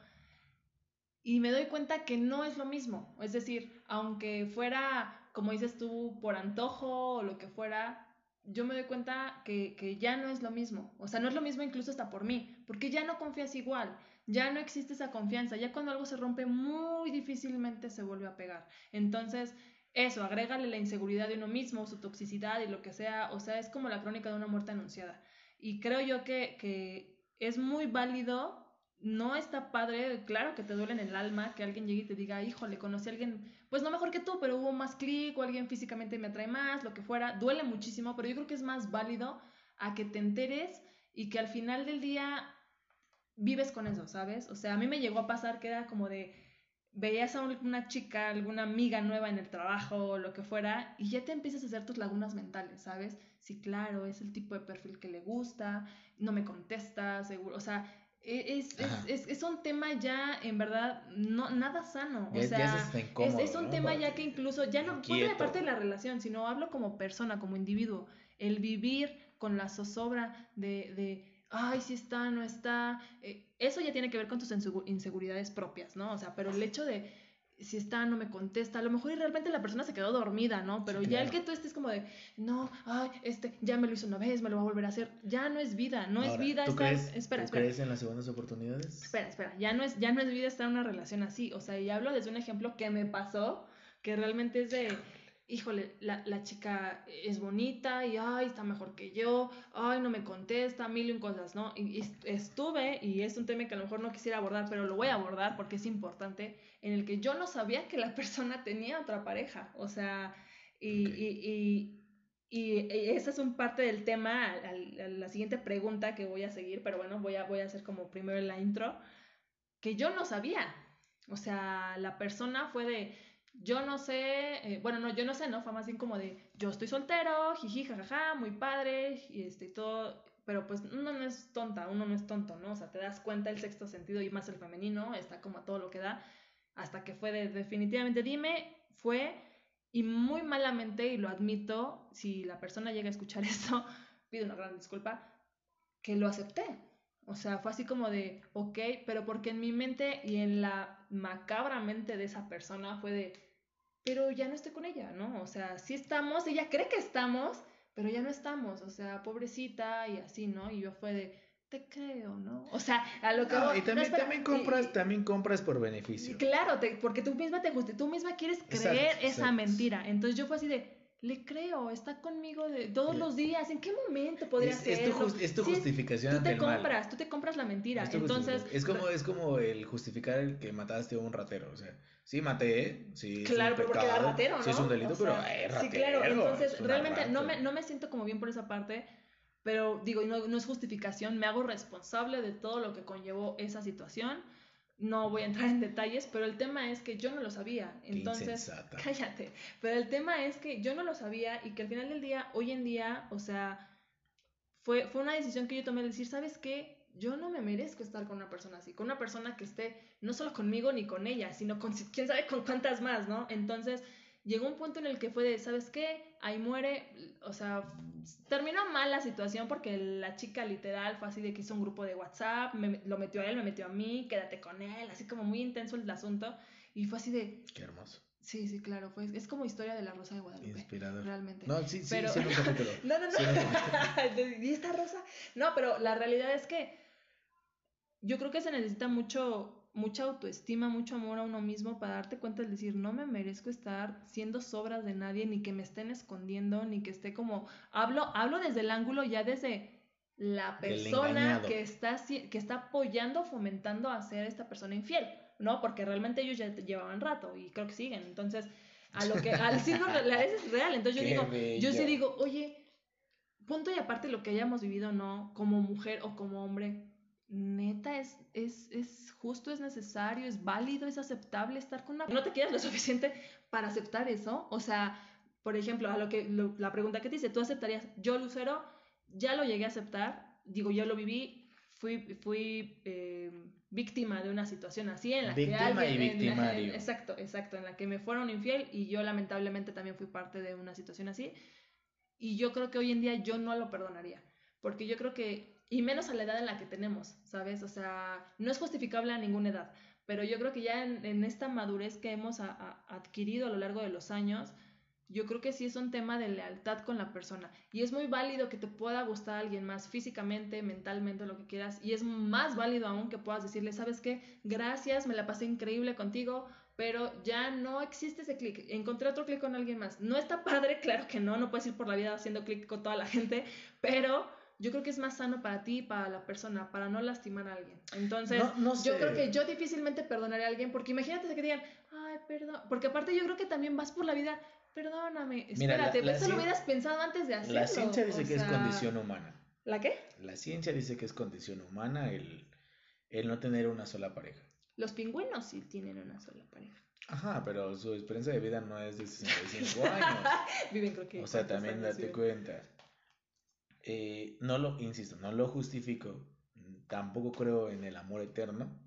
Y me doy cuenta que no es lo mismo. Es decir, aunque fuera, como dices tú, por antojo o lo que fuera, yo me doy cuenta que, que ya no es lo mismo. O sea, no es lo mismo incluso hasta por mí, porque ya no confías igual, ya no existe esa confianza, ya cuando algo se rompe muy difícilmente se vuelve a pegar. Entonces, eso, agrégale la inseguridad de uno mismo, su toxicidad y lo que sea, o sea, es como la crónica de una muerte anunciada. Y creo yo que, que es muy válido, no está padre, claro que te duele en el alma que alguien llegue y te diga, híjole, conocí a alguien, pues no mejor que tú, pero hubo más clic o alguien físicamente me atrae más, lo que fuera, duele muchísimo, pero yo creo que es más válido a que te enteres y que al final del día vives con eso, ¿sabes? O sea, a mí me llegó a pasar que era como de, veías a un- una chica, alguna amiga nueva en el trabajo o lo que fuera, y ya te empiezas a hacer tus lagunas mentales, ¿sabes? Sí, claro, es el tipo de perfil que le gusta, no me contesta, seguro, o sea, e- es, es, es, es un tema ya, en verdad, no, nada sano, o Ya- ya sea, se es, incómodo, es un ¿no? tema ya que incluso, ya no puede inquieto. parte de la relación, sino hablo como persona, como individuo, el vivir con la zozobra de, de ay, si está, no está, eh, eso ya tiene que ver con tus insegu- inseguridades propias, ¿no? O sea, pero el hecho de si está, no me contesta, a lo mejor y realmente la persona se quedó dormida, ¿no? Pero Sí, ya el que tú estés como de, no, ay, este, ya me lo hizo una vez, me lo va a volver a hacer, ya no es vida, no es vida ¿tú estar, crees, espera, ¿tú espera, crees en las segundas oportunidades? espera, espera, ya no es, ya no es vida estar en una relación así, o sea, y hablo desde un ejemplo que me pasó, que realmente es de, híjole, la, la chica es bonita y, ay, está mejor que yo, ay, no me contesta, mil y un cosas, ¿no? Y, y estuve, y es un tema que a lo mejor no quisiera abordar, pero lo voy a abordar porque es importante, en el que yo no sabía que la persona tenía otra pareja, o sea, y, Ok. y, y y esa es un parte del tema, a, a- a la siguiente pregunta que voy a seguir, pero bueno, voy a, voy a hacer como primero la intro, que yo no sabía. O sea, la persona fue de, yo no sé, eh, bueno, no, yo no sé, ¿no? Fue más bien como de, yo estoy soltero, jiji, jajaja, muy padre, y este, todo, pero pues uno no es tonta, uno no es tonto, ¿no? O sea, te das cuenta el sexto sentido y más el femenino, está como a todo lo que da, hasta que fue de, definitivamente, dime, fue, y muy malamente, y lo admito, si la persona llega a escuchar esto, pido una gran disculpa, que lo acepté. O sea, fue así como de, ok, pero porque en mi mente y en la macabra mente de esa persona fue de, pero ya no estoy con ella, ¿no? O sea, sí estamos, ella cree que estamos, pero ya no estamos, o sea, pobrecita y así, ¿no? Y yo fue de, te creo, ¿no? O sea, a lo que... No, y también, también compras, también compras por beneficio. Claro, te, porque tú misma te tú misma quieres creer esa mentira. Entonces yo fue así de, le creo, está conmigo de todos los días. ¿En qué momento podría ser? Es tu, es tu justificación. tú te compras, tú te compras la mentira. Entonces, es como, es como el justificar el que mataste a un ratero. O sea, sí maté, sí. Claro, pero porque era ratero, ¿no? Sí, es un delito, pero es ratero. Sí, claro. Entonces, realmente no me, no me siento como bien por esa parte. Pero digo, no, no es justificación, me hago responsable de todo lo que conllevó esa situación no voy a entrar en detalles, pero el tema es que yo no lo sabía. Entonces, cállate. Pero el tema es que yo no lo sabía y que al final del día, hoy en día, o sea, fue, fue una decisión que yo tomé de decir, ¿sabes qué? Yo no me merezco estar con una persona así, con una persona que esté no solo conmigo ni con ella, sino con quién sabe con cuántas más, ¿no? Entonces, llegó un punto en el que fue de, ¿sabes qué? Ahí muere, o sea, terminó mal la situación porque la chica literal fue así de que hizo un grupo de WhatsApp, me, lo metió a él, me metió a mí, quédate con él, así como muy intenso el asunto, y fue así de... Qué hermoso. Sí, sí, claro, fue, es como historia de la Rosa de Guadalupe. Inspirador. Realmente. No, sí, sí, pero... sí, no, no, no. ¿Y esta rosa? No, pero la realidad es que yo creo que se necesita mucho mucha autoestima, mucho amor a uno mismo para darte cuenta de decir, no me merezco estar siendo sobras de nadie, ni que me estén escondiendo, ni que esté como, hablo, hablo desde el ángulo ya desde la persona que está, que está apoyando, fomentando a ser esta persona infiel, ¿no? Porque realmente ellos ya llevaban rato y creo que siguen. Entonces, a lo que, al decirlo, es real. Entonces yo digo, yo sí digo, oye, punto y aparte lo que hayamos vivido, ¿no? Como mujer o como hombre, neta, es, es, es justo, es necesario, es válido, es aceptable estar con una... No te quieras lo suficiente para aceptar eso. O sea, por ejemplo, a lo que la pregunta que te dice, ¿tú aceptarías? Yo, Lucero, ya lo llegué a aceptar. Digo, yo lo viví, fui, fui eh, víctima de una situación así en la que alguien... Y victimario. exacto, exacto, en la que me fueron infiel y yo lamentablemente también fui parte de una situación así. Y yo creo que hoy en día yo no lo perdonaría. Porque yo creo que y menos a la edad en la que tenemos, ¿sabes? O sea, no es justificable a ninguna edad, pero yo creo que ya en, esta madurez que hemos adquirido a lo largo de los años, yo creo que sí es un tema de lealtad con la persona. Y es muy válido que te pueda gustar alguien más físicamente, mentalmente, lo que quieras. Y es más válido aún que puedas decirle, ¿sabes qué? Gracias, me la pasé increíble contigo, pero ya no existe ese clic. Encontré otro clic con alguien más. No está padre, claro que no, no puedes ir por la vida haciendo clic con toda la gente, pero yo creo que es más sano para ti y para la persona, para no lastimar a alguien. Entonces, yo creo que yo difícilmente perdonaré a alguien, porque imagínate que digan, ay, perdón, porque aparte yo creo que también vas por la vida, perdóname, espérate, eso lo hubieras pensado antes de hacerlo. La ciencia dice que es condición humana. ¿La qué? La ciencia dice que es condición humana el, el no tener una sola pareja. Los pingüinos sí tienen una sola pareja. Ajá, pero su experiencia de vida no es de 65 años. Viven creo que. O sea, también date cuenta. Eh, no lo, insisto, no lo justifico, tampoco creo en el amor eterno,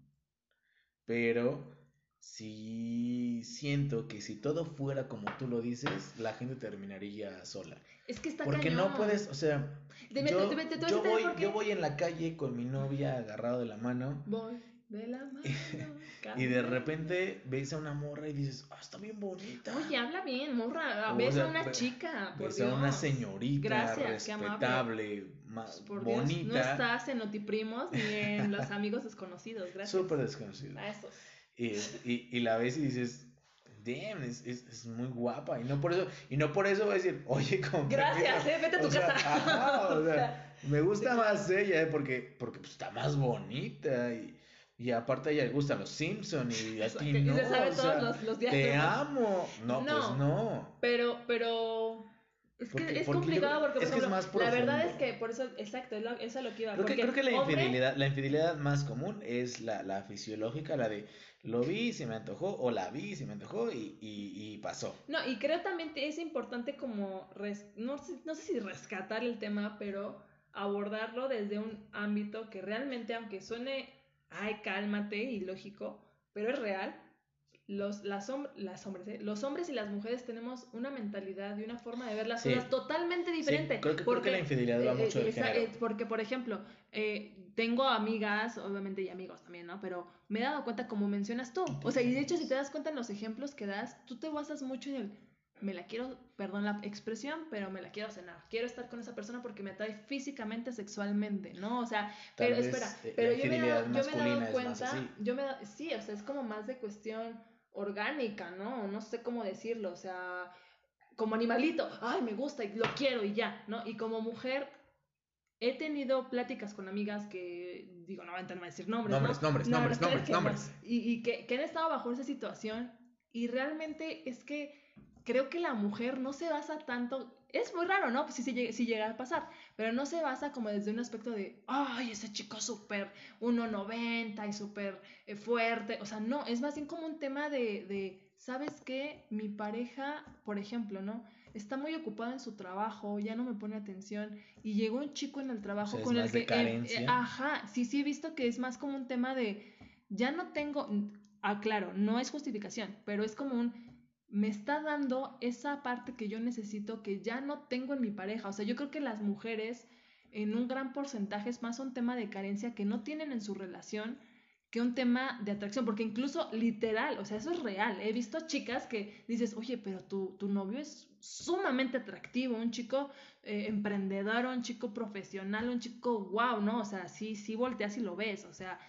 pero sí siento que si todo fuera como tú lo dices, la gente terminaría sola. Es que está Porque no puedes, o sea, yo, voy, yo voy en la calle con mi novia agarrado de la mano. Voy de la mano. y de repente ves a una morra y dices, ah, está bien bonita. Oye, habla bien, morra. Ves a una chica. ves a una señorita respetable, más pues bonita. no estás en Notiprimos ni en Los Amigos Desconocidos. Gracias. Súper desconocidos. A esos. Y, y, y, la ves y dices, damn, es, es, es, muy guapa. Y no por eso, y no por eso voy a decir, oye, con Gracias, eh, vete a tu casa. o sea, me gusta más ella, eh, porque, porque pues, está más bonita y y aparte a ella le gustan los Simpsons y a ti no. todos los, Te amo. No, pues no. Pero, pero. Es que es complicado porque, por ejemplo, la verdad es que por eso, exacto, eso es lo que iba. Creo que, creo que la infidelidad, la infidelidad más común es la, la fisiológica, la de lo vi, se me antojó, o la vi, se me antojó y, y, y pasó. No, y creo también que es importante como, no, no sé si rescatar el tema, pero abordarlo desde un ámbito que realmente, aunque suene ay, cálmate y lógico, pero es real. los, las, las hombres, ¿eh? los hombres y las mujeres tenemos una mentalidad y una forma de ver las Sí. cosas totalmente diferente. Sí, creo, que, creo porque, que la infidelidad va eh, mucho eh, esa- eh, porque, por ejemplo, eh, tengo amigas, obviamente, y amigos también, ¿no? Pero me he dado cuenta, como mencionas tú. O sea, y de hecho, si te das cuenta en los ejemplos que das, tú te basas mucho en el. Me la quiero, perdón la expresión, pero me la quiero cenar. Quiero estar con esa persona porque me atrae físicamente, sexualmente, ¿no? O sea, Tal pero espera, eh, pero yo me, he dado, yo me he dado cuenta, yo me he dado- sí, o sea, es como más de cuestión orgánica, ¿no? No sé cómo decirlo, o sea, como animalito, ay, me gusta y lo quiero y ya, ¿no? Y como mujer, he tenido pláticas con amigas que, digo, no voy a decir nombres, Nombres, ¿no? nombres, No, nombres, no, nombres, no. nombres. Y, y que, que han estado bajo esa situación y realmente es que creo que la mujer no se basa tanto, es muy raro, ¿no? Pues sí, sí, llega- sí llega a pasar, pero no se basa como desde un aspecto de, ay, ese chico súper 1,90 y súper eh, fuerte, o sea, no, es más bien como un tema de, de, ¿sabes qué? Mi pareja, por ejemplo, ¿no? Está muy ocupado en su trabajo, ya no me pone atención y llegó un chico en el trabajo sea, con el que... de eh, carencia. eh, ajá, sí, sí he visto que es más como un tema de, ya no tengo, ah, claro, no es justificación, pero es como un, me está dando esa parte que yo necesito que ya no tengo en mi pareja. O sea, yo creo que las mujeres en un gran porcentaje es más un tema de carencia que no tienen en su relación que un tema de atracción, porque incluso literal, o sea, eso es real. He visto chicas que dices, oye, pero tu, tu novio es sumamente atractivo, un chico eh, emprendedor, un chico profesional, un chico wow, ¿no? O sea, sí, sí volteas y lo ves, o sea,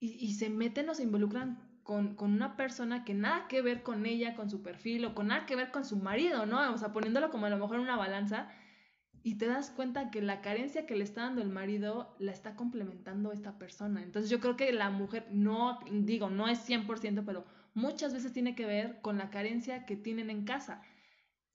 y, y se meten o se involucran con, con una persona que nada que ver con ella, con su perfil, o con nada que ver con su marido, ¿no? O sea, poniéndolo como a lo mejor en una balanza, y te das cuenta que la carencia que le está dando el marido la está complementando esta persona. Entonces yo creo que la mujer, no, digo, no es 100%, pero muchas veces tiene que ver con la carencia que tienen en casa.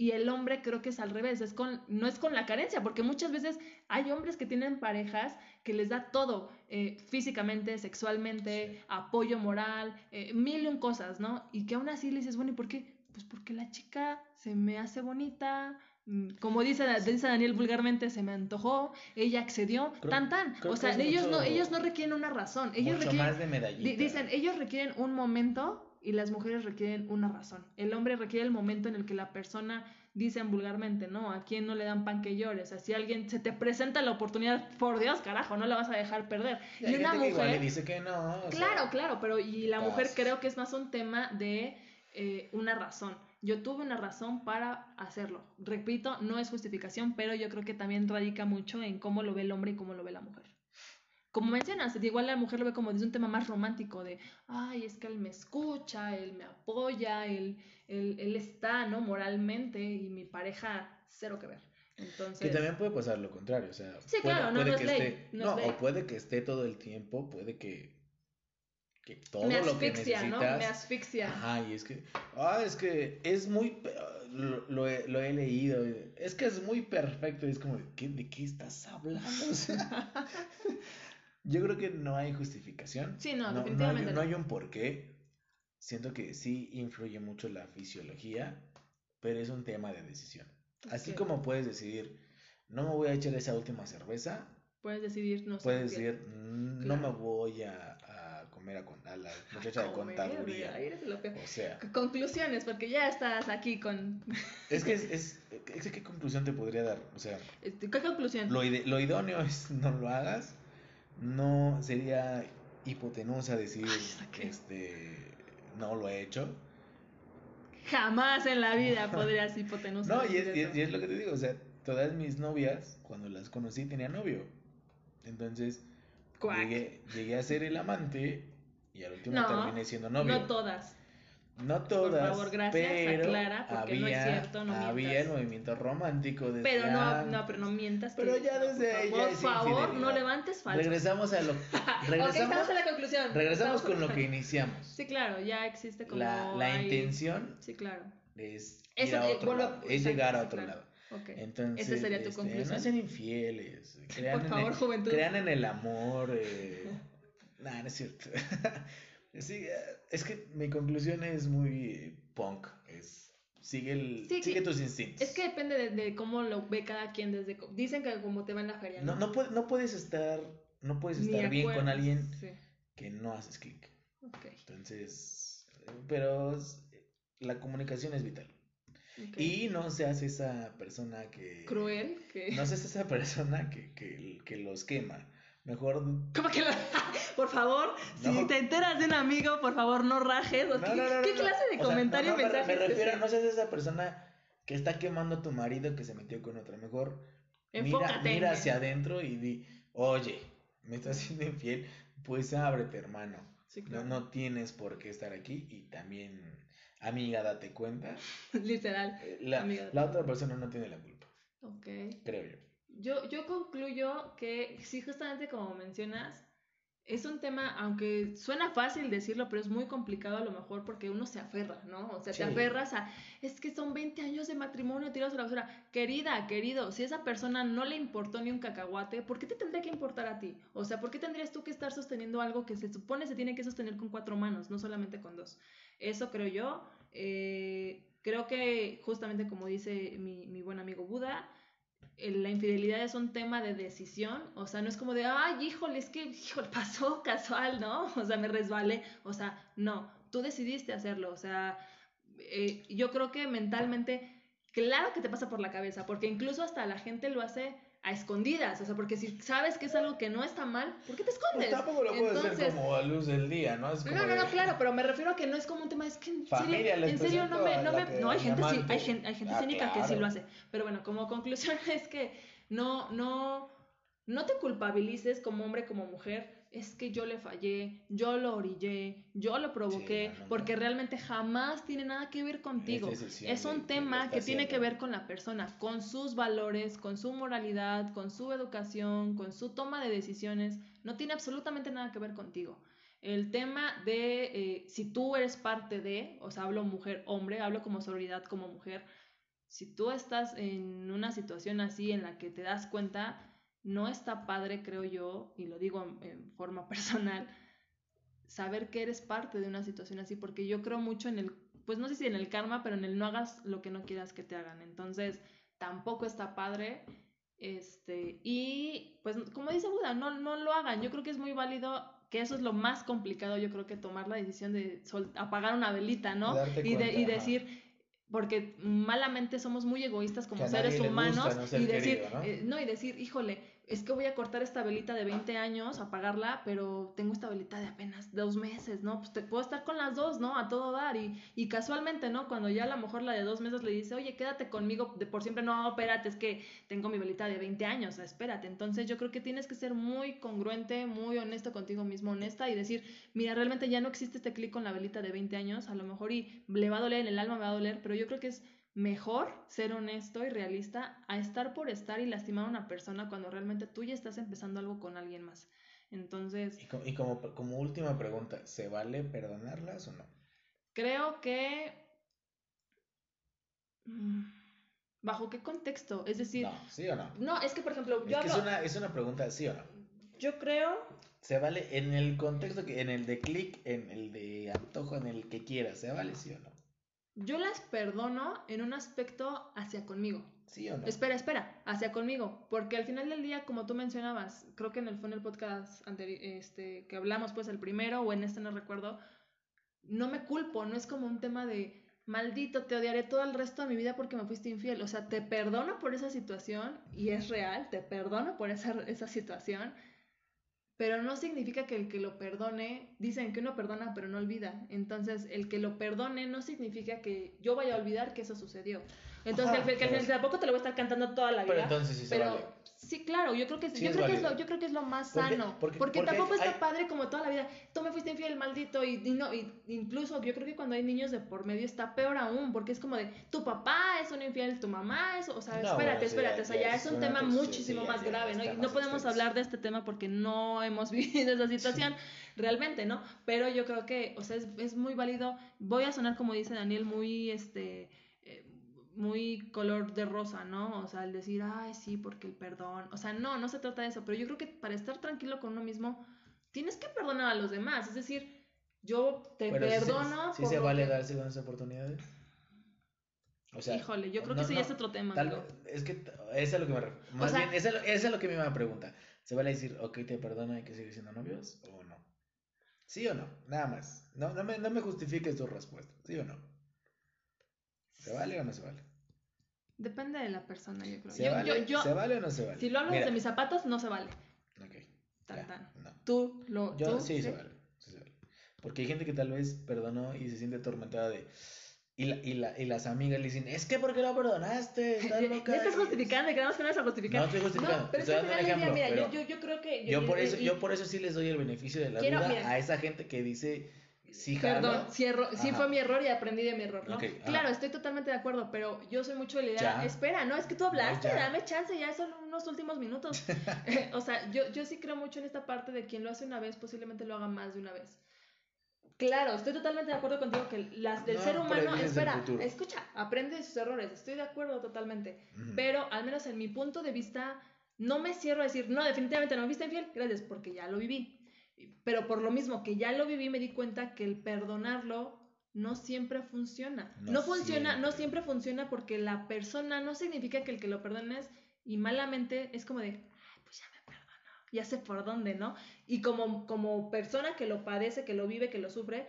Y el hombre creo que es al revés, es con, no es con la carencia, porque muchas veces hay hombres que tienen parejas que les da todo, eh, físicamente, sexualmente, Sí. apoyo moral, eh, mil y un cosas, ¿no? Y que aún así le dices, bueno, ¿y por qué? Pues porque la chica se me hace bonita, mm, como dice, dice Daniel vulgarmente, se me antojó, ella accedió, Creo- tan tan. O sea, ellos, no, ellos no requieren una razón, ellos Mucho requieren más de medallita. Di- Dicen, ellos requieren un momento y las mujeres requieren una razón. El hombre requiere el momento en el que la persona, dicen vulgarmente, ¿no? A quien no le dan pan que llore. O sea, si alguien se te presenta la oportunidad, por Dios, carajo, no la vas a dejar perder. Y una que le mujer... dice que no. o sea, Claro, claro, pero y la mujer creo que es más un tema de eh, una razón. Yo tuve una razón para hacerlo. Repito, no es justificación, pero yo creo que también radica mucho en cómo lo ve el hombre y cómo lo ve la mujer. Como mencionas, igual la mujer lo ve como desde un tema más romántico de, ay, es que él me escucha, él me apoya, él, él, él está, ¿no? Moralmente y mi pareja, cero que ver. Entonces, Que también puede pasar lo contrario, o sea, Sí, puede, claro, no, puede no que es ley, esté, no no, es o puede que esté todo el tiempo, puede que, que todo me lo que asfixia, ¿no? necesitas, Me asfixia. ajá, y es que, ah, es que es muy, lo, lo he, lo he leído, es que es muy perfecto, y es como, ¿qué, ¿de qué estás hablando? O sea, yo creo que no hay justificación, Sí, no, no, definitivamente hay, no. no hay un porqué, siento que sí influye mucho la fisiología, pero es un tema de decisión. Así como puedes decidir, no me voy a echar esa última cerveza, Puedes decidir, no sé. puedes decir, "Mm, no Claro. me voy a, a comer a, con- a la muchacha de Comer, contaduría. O sea, Conclusiones, porque ya estás aquí con... es que es, es, es qué conclusión te podría dar. O sea, Este, ¿Qué conclusión? lo, ide- lo idóneo es no lo hagas. No sería hipotenusa decir, Ay, este, no lo he hecho. Jamás en la vida podrías hipotenusa. No, y es, y, es, eso. y es lo que te digo, o sea, todas mis novias, cuando las conocí, tenían novio. Entonces, llegué, llegué a ser el amante y al último No, terminé siendo novio. No todas. No todas, favor, gracias, pero aclara, porque no es había, cierto, no había mientas. el movimiento romántico desde Pero no, no, pero no mientas. Pero ya desde ahí Por favor, por favor, no levantes falsos. Regresamos a lo regresamos, estamos en la conclusión. regresamos con lo que iniciamos. Sí, claro, ya existe como... la la hay- intención Sí, claro. es Eso, a otro vuelvo- lado, es llegar a otro claro. lado. Ok. Entonces, Esa sería tu este, conclusión. no sean infieles, crean, Por en, favor, el, juventud. crean en el amor. Eh... nah, no es cierto. Sí, eh, es que mi conclusión es muy punk. Es sigue el, Sí, sigue tus instintos. Es que depende de, de cómo lo ve cada quien desde... Dicen que como te va en la feria, no, ¿no? no, puede- no puedes estar, no puedes estar bien acuerdo. con alguien Sí, que no haces clic. Entonces, pero la comunicación es vital. Y no seas esa persona que... Cruel. Que... No seas esa persona que, que, que los quema. Mejor. ¿Cómo que lo... Por favor, si te enteras de un amigo, por favor, no rajes. ¿Qué, clase de comentario me, me refiero, no seas esa persona que está quemando a tu marido que se metió con otra. Mejor mira, mira hacia adentro y di, oye, me estás haciendo infiel, pues ábrete, hermano. no, no tienes por qué estar aquí y también, amiga, date cuenta. Literal. Eh, la, la otra persona no tiene la culpa. Ok. Creo yo. Yo, yo concluyo que sí, justamente como mencionas, es un tema, aunque suena fácil decirlo, pero es muy complicado a lo mejor porque uno se aferra, ¿no? O sea, te aferras a, es que son 20 años de matrimonio tirados a la basura. Querida, querido, si esa persona no le importó ni un cacahuate, ¿por qué te tendría que importar a ti? O sea, ¿por qué tendrías tú que estar sosteniendo algo que se supone se tiene que sostener con cuatro manos, no solamente con dos? Eso creo yo. Eh, creo que justamente como dice mi, mi buen amigo Buda, la infidelidad es un tema de decisión, o sea, no es como de, ay, híjole, es que híjole, pasó casual, ¿no? O sea, me resbalé, o sea, no, tú decidiste hacerlo, o sea, eh, yo creo que mentalmente, claro que te pasa por la cabeza, porque incluso hasta la gente lo hace a escondidas, o sea, porque si sabes que es algo que no está mal, ¿por qué te escondes? Pues tampoco lo puedes hacer como a luz del día, ¿no? Es como no, no, no, claro, pero me refiero a que no es como un tema, es que en serio, en serio no me, no me, no hay gente, sí, hay gente, hay gente ah, cínica que sí lo hace, pero bueno, como conclusión es que no, no, no te culpabilices como hombre, como mujer, es que yo le fallé, yo lo orillé, yo lo provoqué, porque realmente jamás tiene nada que ver contigo. Es un tema que, tiene que ver con la persona, con sus valores, con su moralidad, con su educación, con su toma de decisiones. No tiene absolutamente nada que ver contigo. El tema de eh, si tú eres parte de, o sea, hablo mujer, hombre, hablo como sororidad como mujer. Si tú estás en una situación así en la que te das cuenta, no está padre, creo yo, y lo digo en, forma personal, saber que eres parte de una situación así, porque yo creo mucho en el, pues no sé si en el karma, pero en el no hagas lo que no quieras que te hagan. Entonces, tampoco está padre. Este, y pues como dice Buda, no, no lo hagan. Yo creo que es muy válido, que eso es lo más complicado, yo creo que tomar la decisión de apagar una velita, ¿no? Y, de, y decir, porque malamente somos muy egoístas como seres humanos y decir, eh, ¿no? y decir, híjole, es que voy a cortar esta velita de 20 años, apagarla, pero tengo esta velita de apenas dos meses, ¿no? Pues te puedo estar con las dos, ¿no? A todo dar. Y, y casualmente, ¿no? Cuando ya a lo mejor la de dos meses le dice, oye, quédate conmigo de por siempre, no, espérate, es que tengo mi velita de 20 años, espérate. Entonces yo creo que tienes que ser muy congruente, muy honesto contigo mismo, honesta y decir, mira, realmente ya no existe este clic con la velita de 20 años, a lo mejor y le va a doler, en el alma me va a doler, pero yo creo que es mejor ser honesto y realista a estar por estar y lastimar a una persona cuando realmente tú ya estás empezando algo con alguien más. Entonces... Y, como, como, última pregunta, ¿se vale perdonarlas o no? Creo que... Mm, ¿Bajo qué contexto? Es decir... No, ¿sí o no? No, es que por ejemplo... Yo es, una, es una pregunta, ¿sí o no? Yo creo... Se vale en el contexto, que en el de clic, en el de antojo, en el que quieras, ¿se vale sí o no? Yo las perdono en un aspecto hacia conmigo. ¿Sí o no? Espera, espera, hacia conmigo, porque al final del día, como tú mencionabas, creo que en el, fue en el podcast anterior, este, que hablamos, pues el primero o en este no recuerdo, no me culpo, no es como un tema de maldito, te odiaré todo el resto de mi vida porque me fuiste infiel. O sea, te perdono por esa situación y es real, te perdono por esa, esa situación pero no significa que el que lo perdone, dicen que uno perdona pero no olvida, entonces el que lo perdone no significa que yo vaya a olvidar que eso sucedió. Entonces, Ajá, que, al tampoco te lo voy a estar cantando toda la vida. Pero entonces sí se vale. Sí, claro, yo creo que, yo, creo que es lo, yo creo que es lo más sano. Porque, tampoco está padre como toda la vida. Tú me fuiste infiel, maldito. Y, no, y incluso yo creo que cuando hay niños de por medio está peor aún. Porque es como de tu papá es un infiel, tu mamá es. O sea, espérate, espérate. o sea, ya, es un tema muchísimo más grave, ¿no? Y no podemos hablar de este tema porque no hemos vivido esa situación realmente, ¿no? Pero yo creo que, o sea, es, es muy válido. Voy a sonar, como dice Daniel, muy este muy color de rosa, ¿no? O sea, el decir, ay, sí, porque el perdón. O sea, no, no se trata de eso. Pero yo creo que para estar tranquilo con uno mismo, tienes que perdonar a los demás. Es decir, yo te perdono. Sí, se vale darse segundas oportunidades. O sea, Híjole, yo creo que ese ya es otro tema. es que eso es lo que me refiero. Más bien, esa, es lo que me pregunta. ¿Se vale decir, ok, te perdono y que sigue siendo novios o no? ¿Sí o no? Nada más. No, no, me, no me justifiques tu respuesta. ¿Sí o no? ¿Se vale o no se vale? Depende de la persona, yo creo. ¿Se, Yo- vale, yo- yo- ¿Se vale o no se vale? si lo hablas Mira, de mis zapatos, no se vale. ok, Tan, ya, tan. no. Tú lo. Yo tú, sí, se vale. sí se vale. Porque hay gente que tal vez perdonó y se siente atormentada de... Y, la, y, la, y las amigas le dicen, es que ¿por qué lo perdonaste? Estás loca". estás justificando que no vas a justificar. No estoy justificando, No, pero es estoy dando un del día, ejemplo, mira, pero yo, yo, yo creo que. Yo por, eso, yo por eso sí les doy el beneficio de la Quiero- duda mira. a esa gente que dice, sí, jalo. Perdón, sí, erro- sí fue mi error y aprendí de mi error, ¿no? Claro, estoy totalmente de acuerdo, pero yo soy mucho de la idea, espera, no, es que tú hablaste, ya. dame chance, ya son unos últimos minutos. O sea, yo, yo sí creo mucho en esta parte de quien lo hace una vez, posiblemente lo haga más de una vez. Claro, estoy totalmente de acuerdo contigo que las del No ser humano, espera, escucha, aprende de sus errores, estoy de acuerdo totalmente, pero al menos en mi punto de vista, no me cierro a decir, no, definitivamente no me fuiste infiel, gracias, porque ya lo viví. Pero por lo mismo que ya lo viví, me di cuenta que el perdonarlo no siempre funciona. No No, funciona, no siempre. siempre funciona porque la persona no significa que el que lo perdones y malamente es como de, "Ay, pues ya me perdonó, ya sé por dónde, ¿no? Y como, como persona que lo padece, que lo vive, que lo sufre,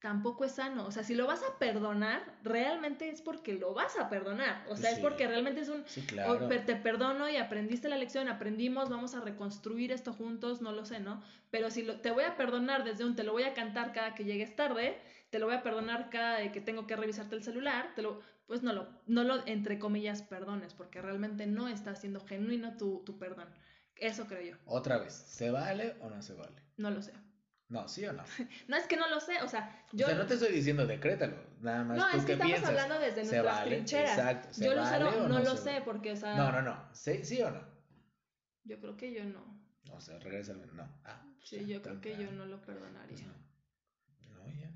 tampoco es sano. O sea, si lo vas a perdonar, realmente es porque lo vas a perdonar. O sea, es porque realmente es un, Sí, o claro. te perdono y aprendiste la lección, aprendimos, vamos a reconstruir esto juntos, no lo sé, ¿no? Pero si lo, te voy a perdonar desde un te lo voy a cantar cada que llegues tarde, te lo voy a perdonar cada que tengo que revisarte el celular, te lo, pues no lo, no lo entre comillas perdones, porque realmente no está siendo genuino tu, tu perdón. Eso creo yo, Otra vez, ¿se vale o no se vale? no lo sé. No, ¿sí o no? No es que no lo sé, o sea, yo... o sea, no te estoy diciendo decrétalo, nada más no, tú es que estamos piensas. hablando desde ¿Se nuestras vale? trincheras. Exacto, ¿se yo vale Lucero, o no, no lo sé, porque, o sea, No, no, no, ¿sí, sí o no? yo creo que yo no. O sea, regresa al... No. Ah, Sí, yo creo que yo no lo Pues perdonaría. no. No, ya.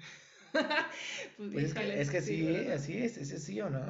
Pues, Pues es que, es que sí, así es, ese sí o no.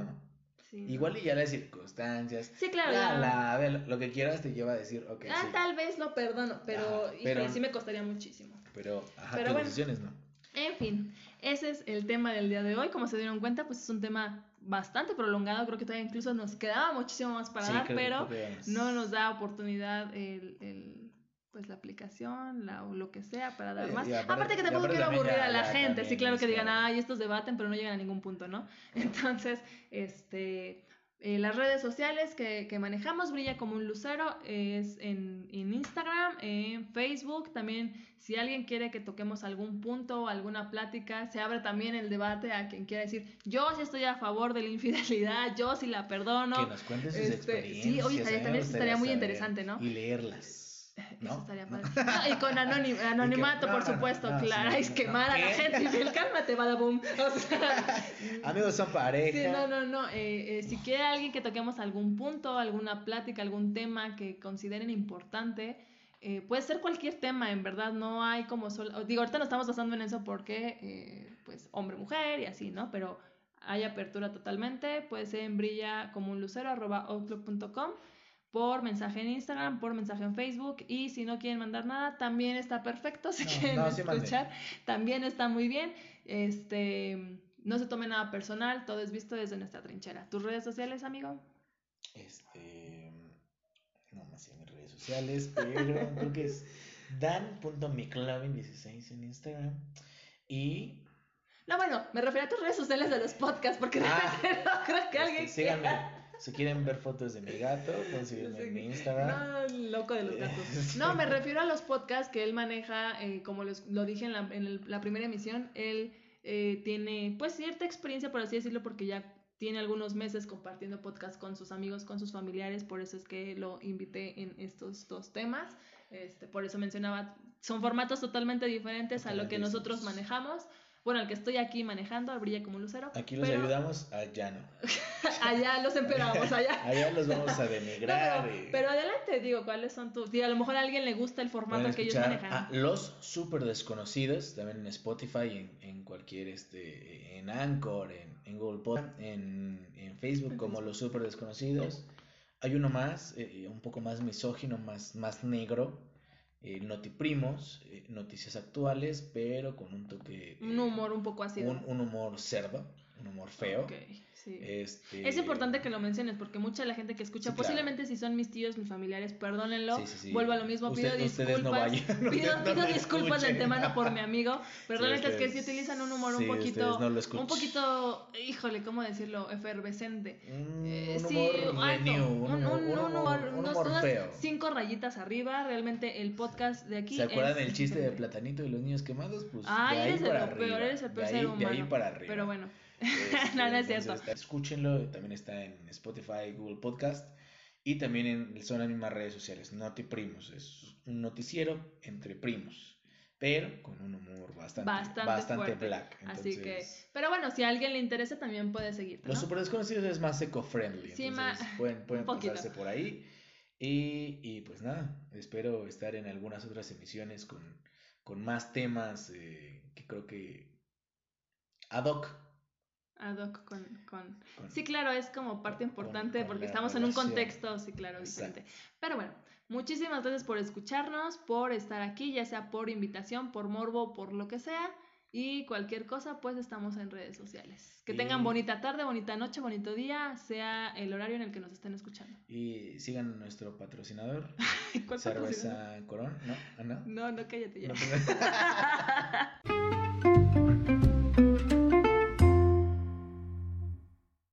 Sí. Igual y ya las circunstancias. Sí, claro. la, la, a ver, lo que quieras te lleva a decir, ok, Ah, sí. tal vez lo perdono, pero, Ajá, híjole, pero- sí me costaría muchísimo. Pero, ajá, Pero bueno. decisiones no. En fin, ese es el tema del día de hoy. Como se dieron cuenta, pues es un tema bastante prolongado. Creo que todavía incluso nos quedaba muchísimo más para Sí, dar, pero no nos da oportunidad el, el, pues la aplicación la, o lo que sea para dar Y- más. aparte- aparte, que tampoco quiero aburrir a la gente. Sí, claro que digan, ay, estos debaten, pero no llegan a ningún punto, ¿no? Entonces, este... eh, las redes sociales que, que manejamos, Brilla como un lucero, es en, en Instagram, en Facebook, también si alguien quiere que toquemos algún punto, alguna plática, se abre también el debate a quien quiera decir, yo sí estoy a favor de la infidelidad, yo sí la perdono. que nos cuenten sus Este, experiencias. sí, oye, también eso estaría muy saber interesante, ¿no? Y leerlas. ¿no? Eso estaría padre. No, y con anonim- anonimato, no, por no, no, supuesto, no, claro. sí, es no, quemar a la gente. Infiel, cálmate, badaboom. O sea, Amigos son pareja. Sí, no, no, no. eh, eh, si quiere alguien que toquemos algún punto, alguna plática, algún tema que consideren importante, eh, puede ser cualquier tema, en verdad, no hay como solo... Digo, ahorita nos estamos basando en eso porque, eh, pues, hombre-mujer y así, ¿no? Pero hay apertura totalmente, puede ser en brilla como un lucero, arroba outlook.com, por mensaje en Instagram, por mensaje en Facebook, y si no quieren mandar nada, también está perfecto, si No, quieren no, sí manden. escuchar, también está muy bien. Este, no se tome nada personal, todo es visto desde nuestra trinchera. ¿Tus redes sociales, amigo? Este. No me sé mis redes sociales, pero creo que es dan.mclavin16 en Instagram. Y. No, bueno, me refiero a tus redes sociales de los podcasts, porque Ah, no creo que este, alguien síganme. quiera. Si quieren ver fotos de mi gato, en mi Instagram. No, loco de los gatos. No, me refiero a los podcasts que él maneja, eh, como les- lo dije en la, en el- la primera emisión, él eh, tiene pues cierta experiencia, por así decirlo, porque ya tiene algunos meses compartiendo podcast con sus amigos, con sus familiares, por eso es que lo invité en estos dos temas. Este, por eso mencionaba, son formatos totalmente diferentes a lo que nosotros manejamos. Bueno, el que estoy aquí manejando, brilla como un lucero. Aquí los pero ayudamos, allá no. Allá los empeoramos, allá. Allá los vamos a No, denigrar. pero, y pero adelante, digo, ¿cuáles son tus...? Digo, a lo mejor a alguien le gusta el formato que ellos manejan. a Los Super Desconocidos, también en Spotify, en, en cualquier, este, en Anchor, en, en Google Podcast, en, en Facebook En como Facebook. Los Super Desconocidos. Hay uno más, eh, un poco más misógino, más, más negro, eh, Notiprimos, eh, noticias actuales, pero con un toque... eh, Un humor un poco ácido. un, un humor cerdo, un humor feo. Ok, sí. Este, Es importante que lo menciones porque mucha de la gente que escucha, Sí, claro. posiblemente si son mis tíos, mis familiares, perdónenlo. Sí. Vuelvo a lo mismo, pido ustedes no disculpas. vayan, pido ustedes no pido disculpas de antemano por mi amigo. Pero Sí, la neta es que ustedes- si utilizan un humor un poquito, ustedes no un poquito, híjole, ¿cómo decirlo? Efervescente. Un, Eh, un humor alto, renew, un, un, un- humor- unos- unas cinco rayitas arriba. Realmente el podcast de aquí. ¿Se acuerdan del chiste de. Platanito y los niños quemados? Pues ahí eres el peor, eres el peor de ser ahí, humano. Pero bueno, no, no es entonces, cierto. está- escúchenlo, también está en Spotify, Google Podcast y también en, son las mismas redes sociales, Noti Primos, es un noticiero entre primos, pero con un humor bastante, Bastante bastante, black. Así que, entonces, pero bueno, si a alguien le interesa también puede seguirte, Los ¿no? super desconocidos es más eco-friendly, Sí, entonces ma- pueden, pueden pasarse por ahí. Y, y pues nada, espero estar en algunas otras emisiones con, con más temas eh, que creo que ad hoc. Ad hoc con, con... con- Sí, claro, es como parte importante con porque estamos en un relación. contexto, sí, claro, Exacto. diferente. Pero bueno, muchísimas gracias por escucharnos, por estar aquí, ya sea por invitación, por morbo, por lo que sea. Y cualquier cosa, pues estamos en redes sociales. Que Y- tengan bonita tarde, bonita noche, bonito día, sea el horario en el que nos estén escuchando. Y sigan nuestro patrocinador, ¿Cuál patrocinador? Cerveza Corón, ¿no? ¿Ah, no? No, no, cállate ya. No,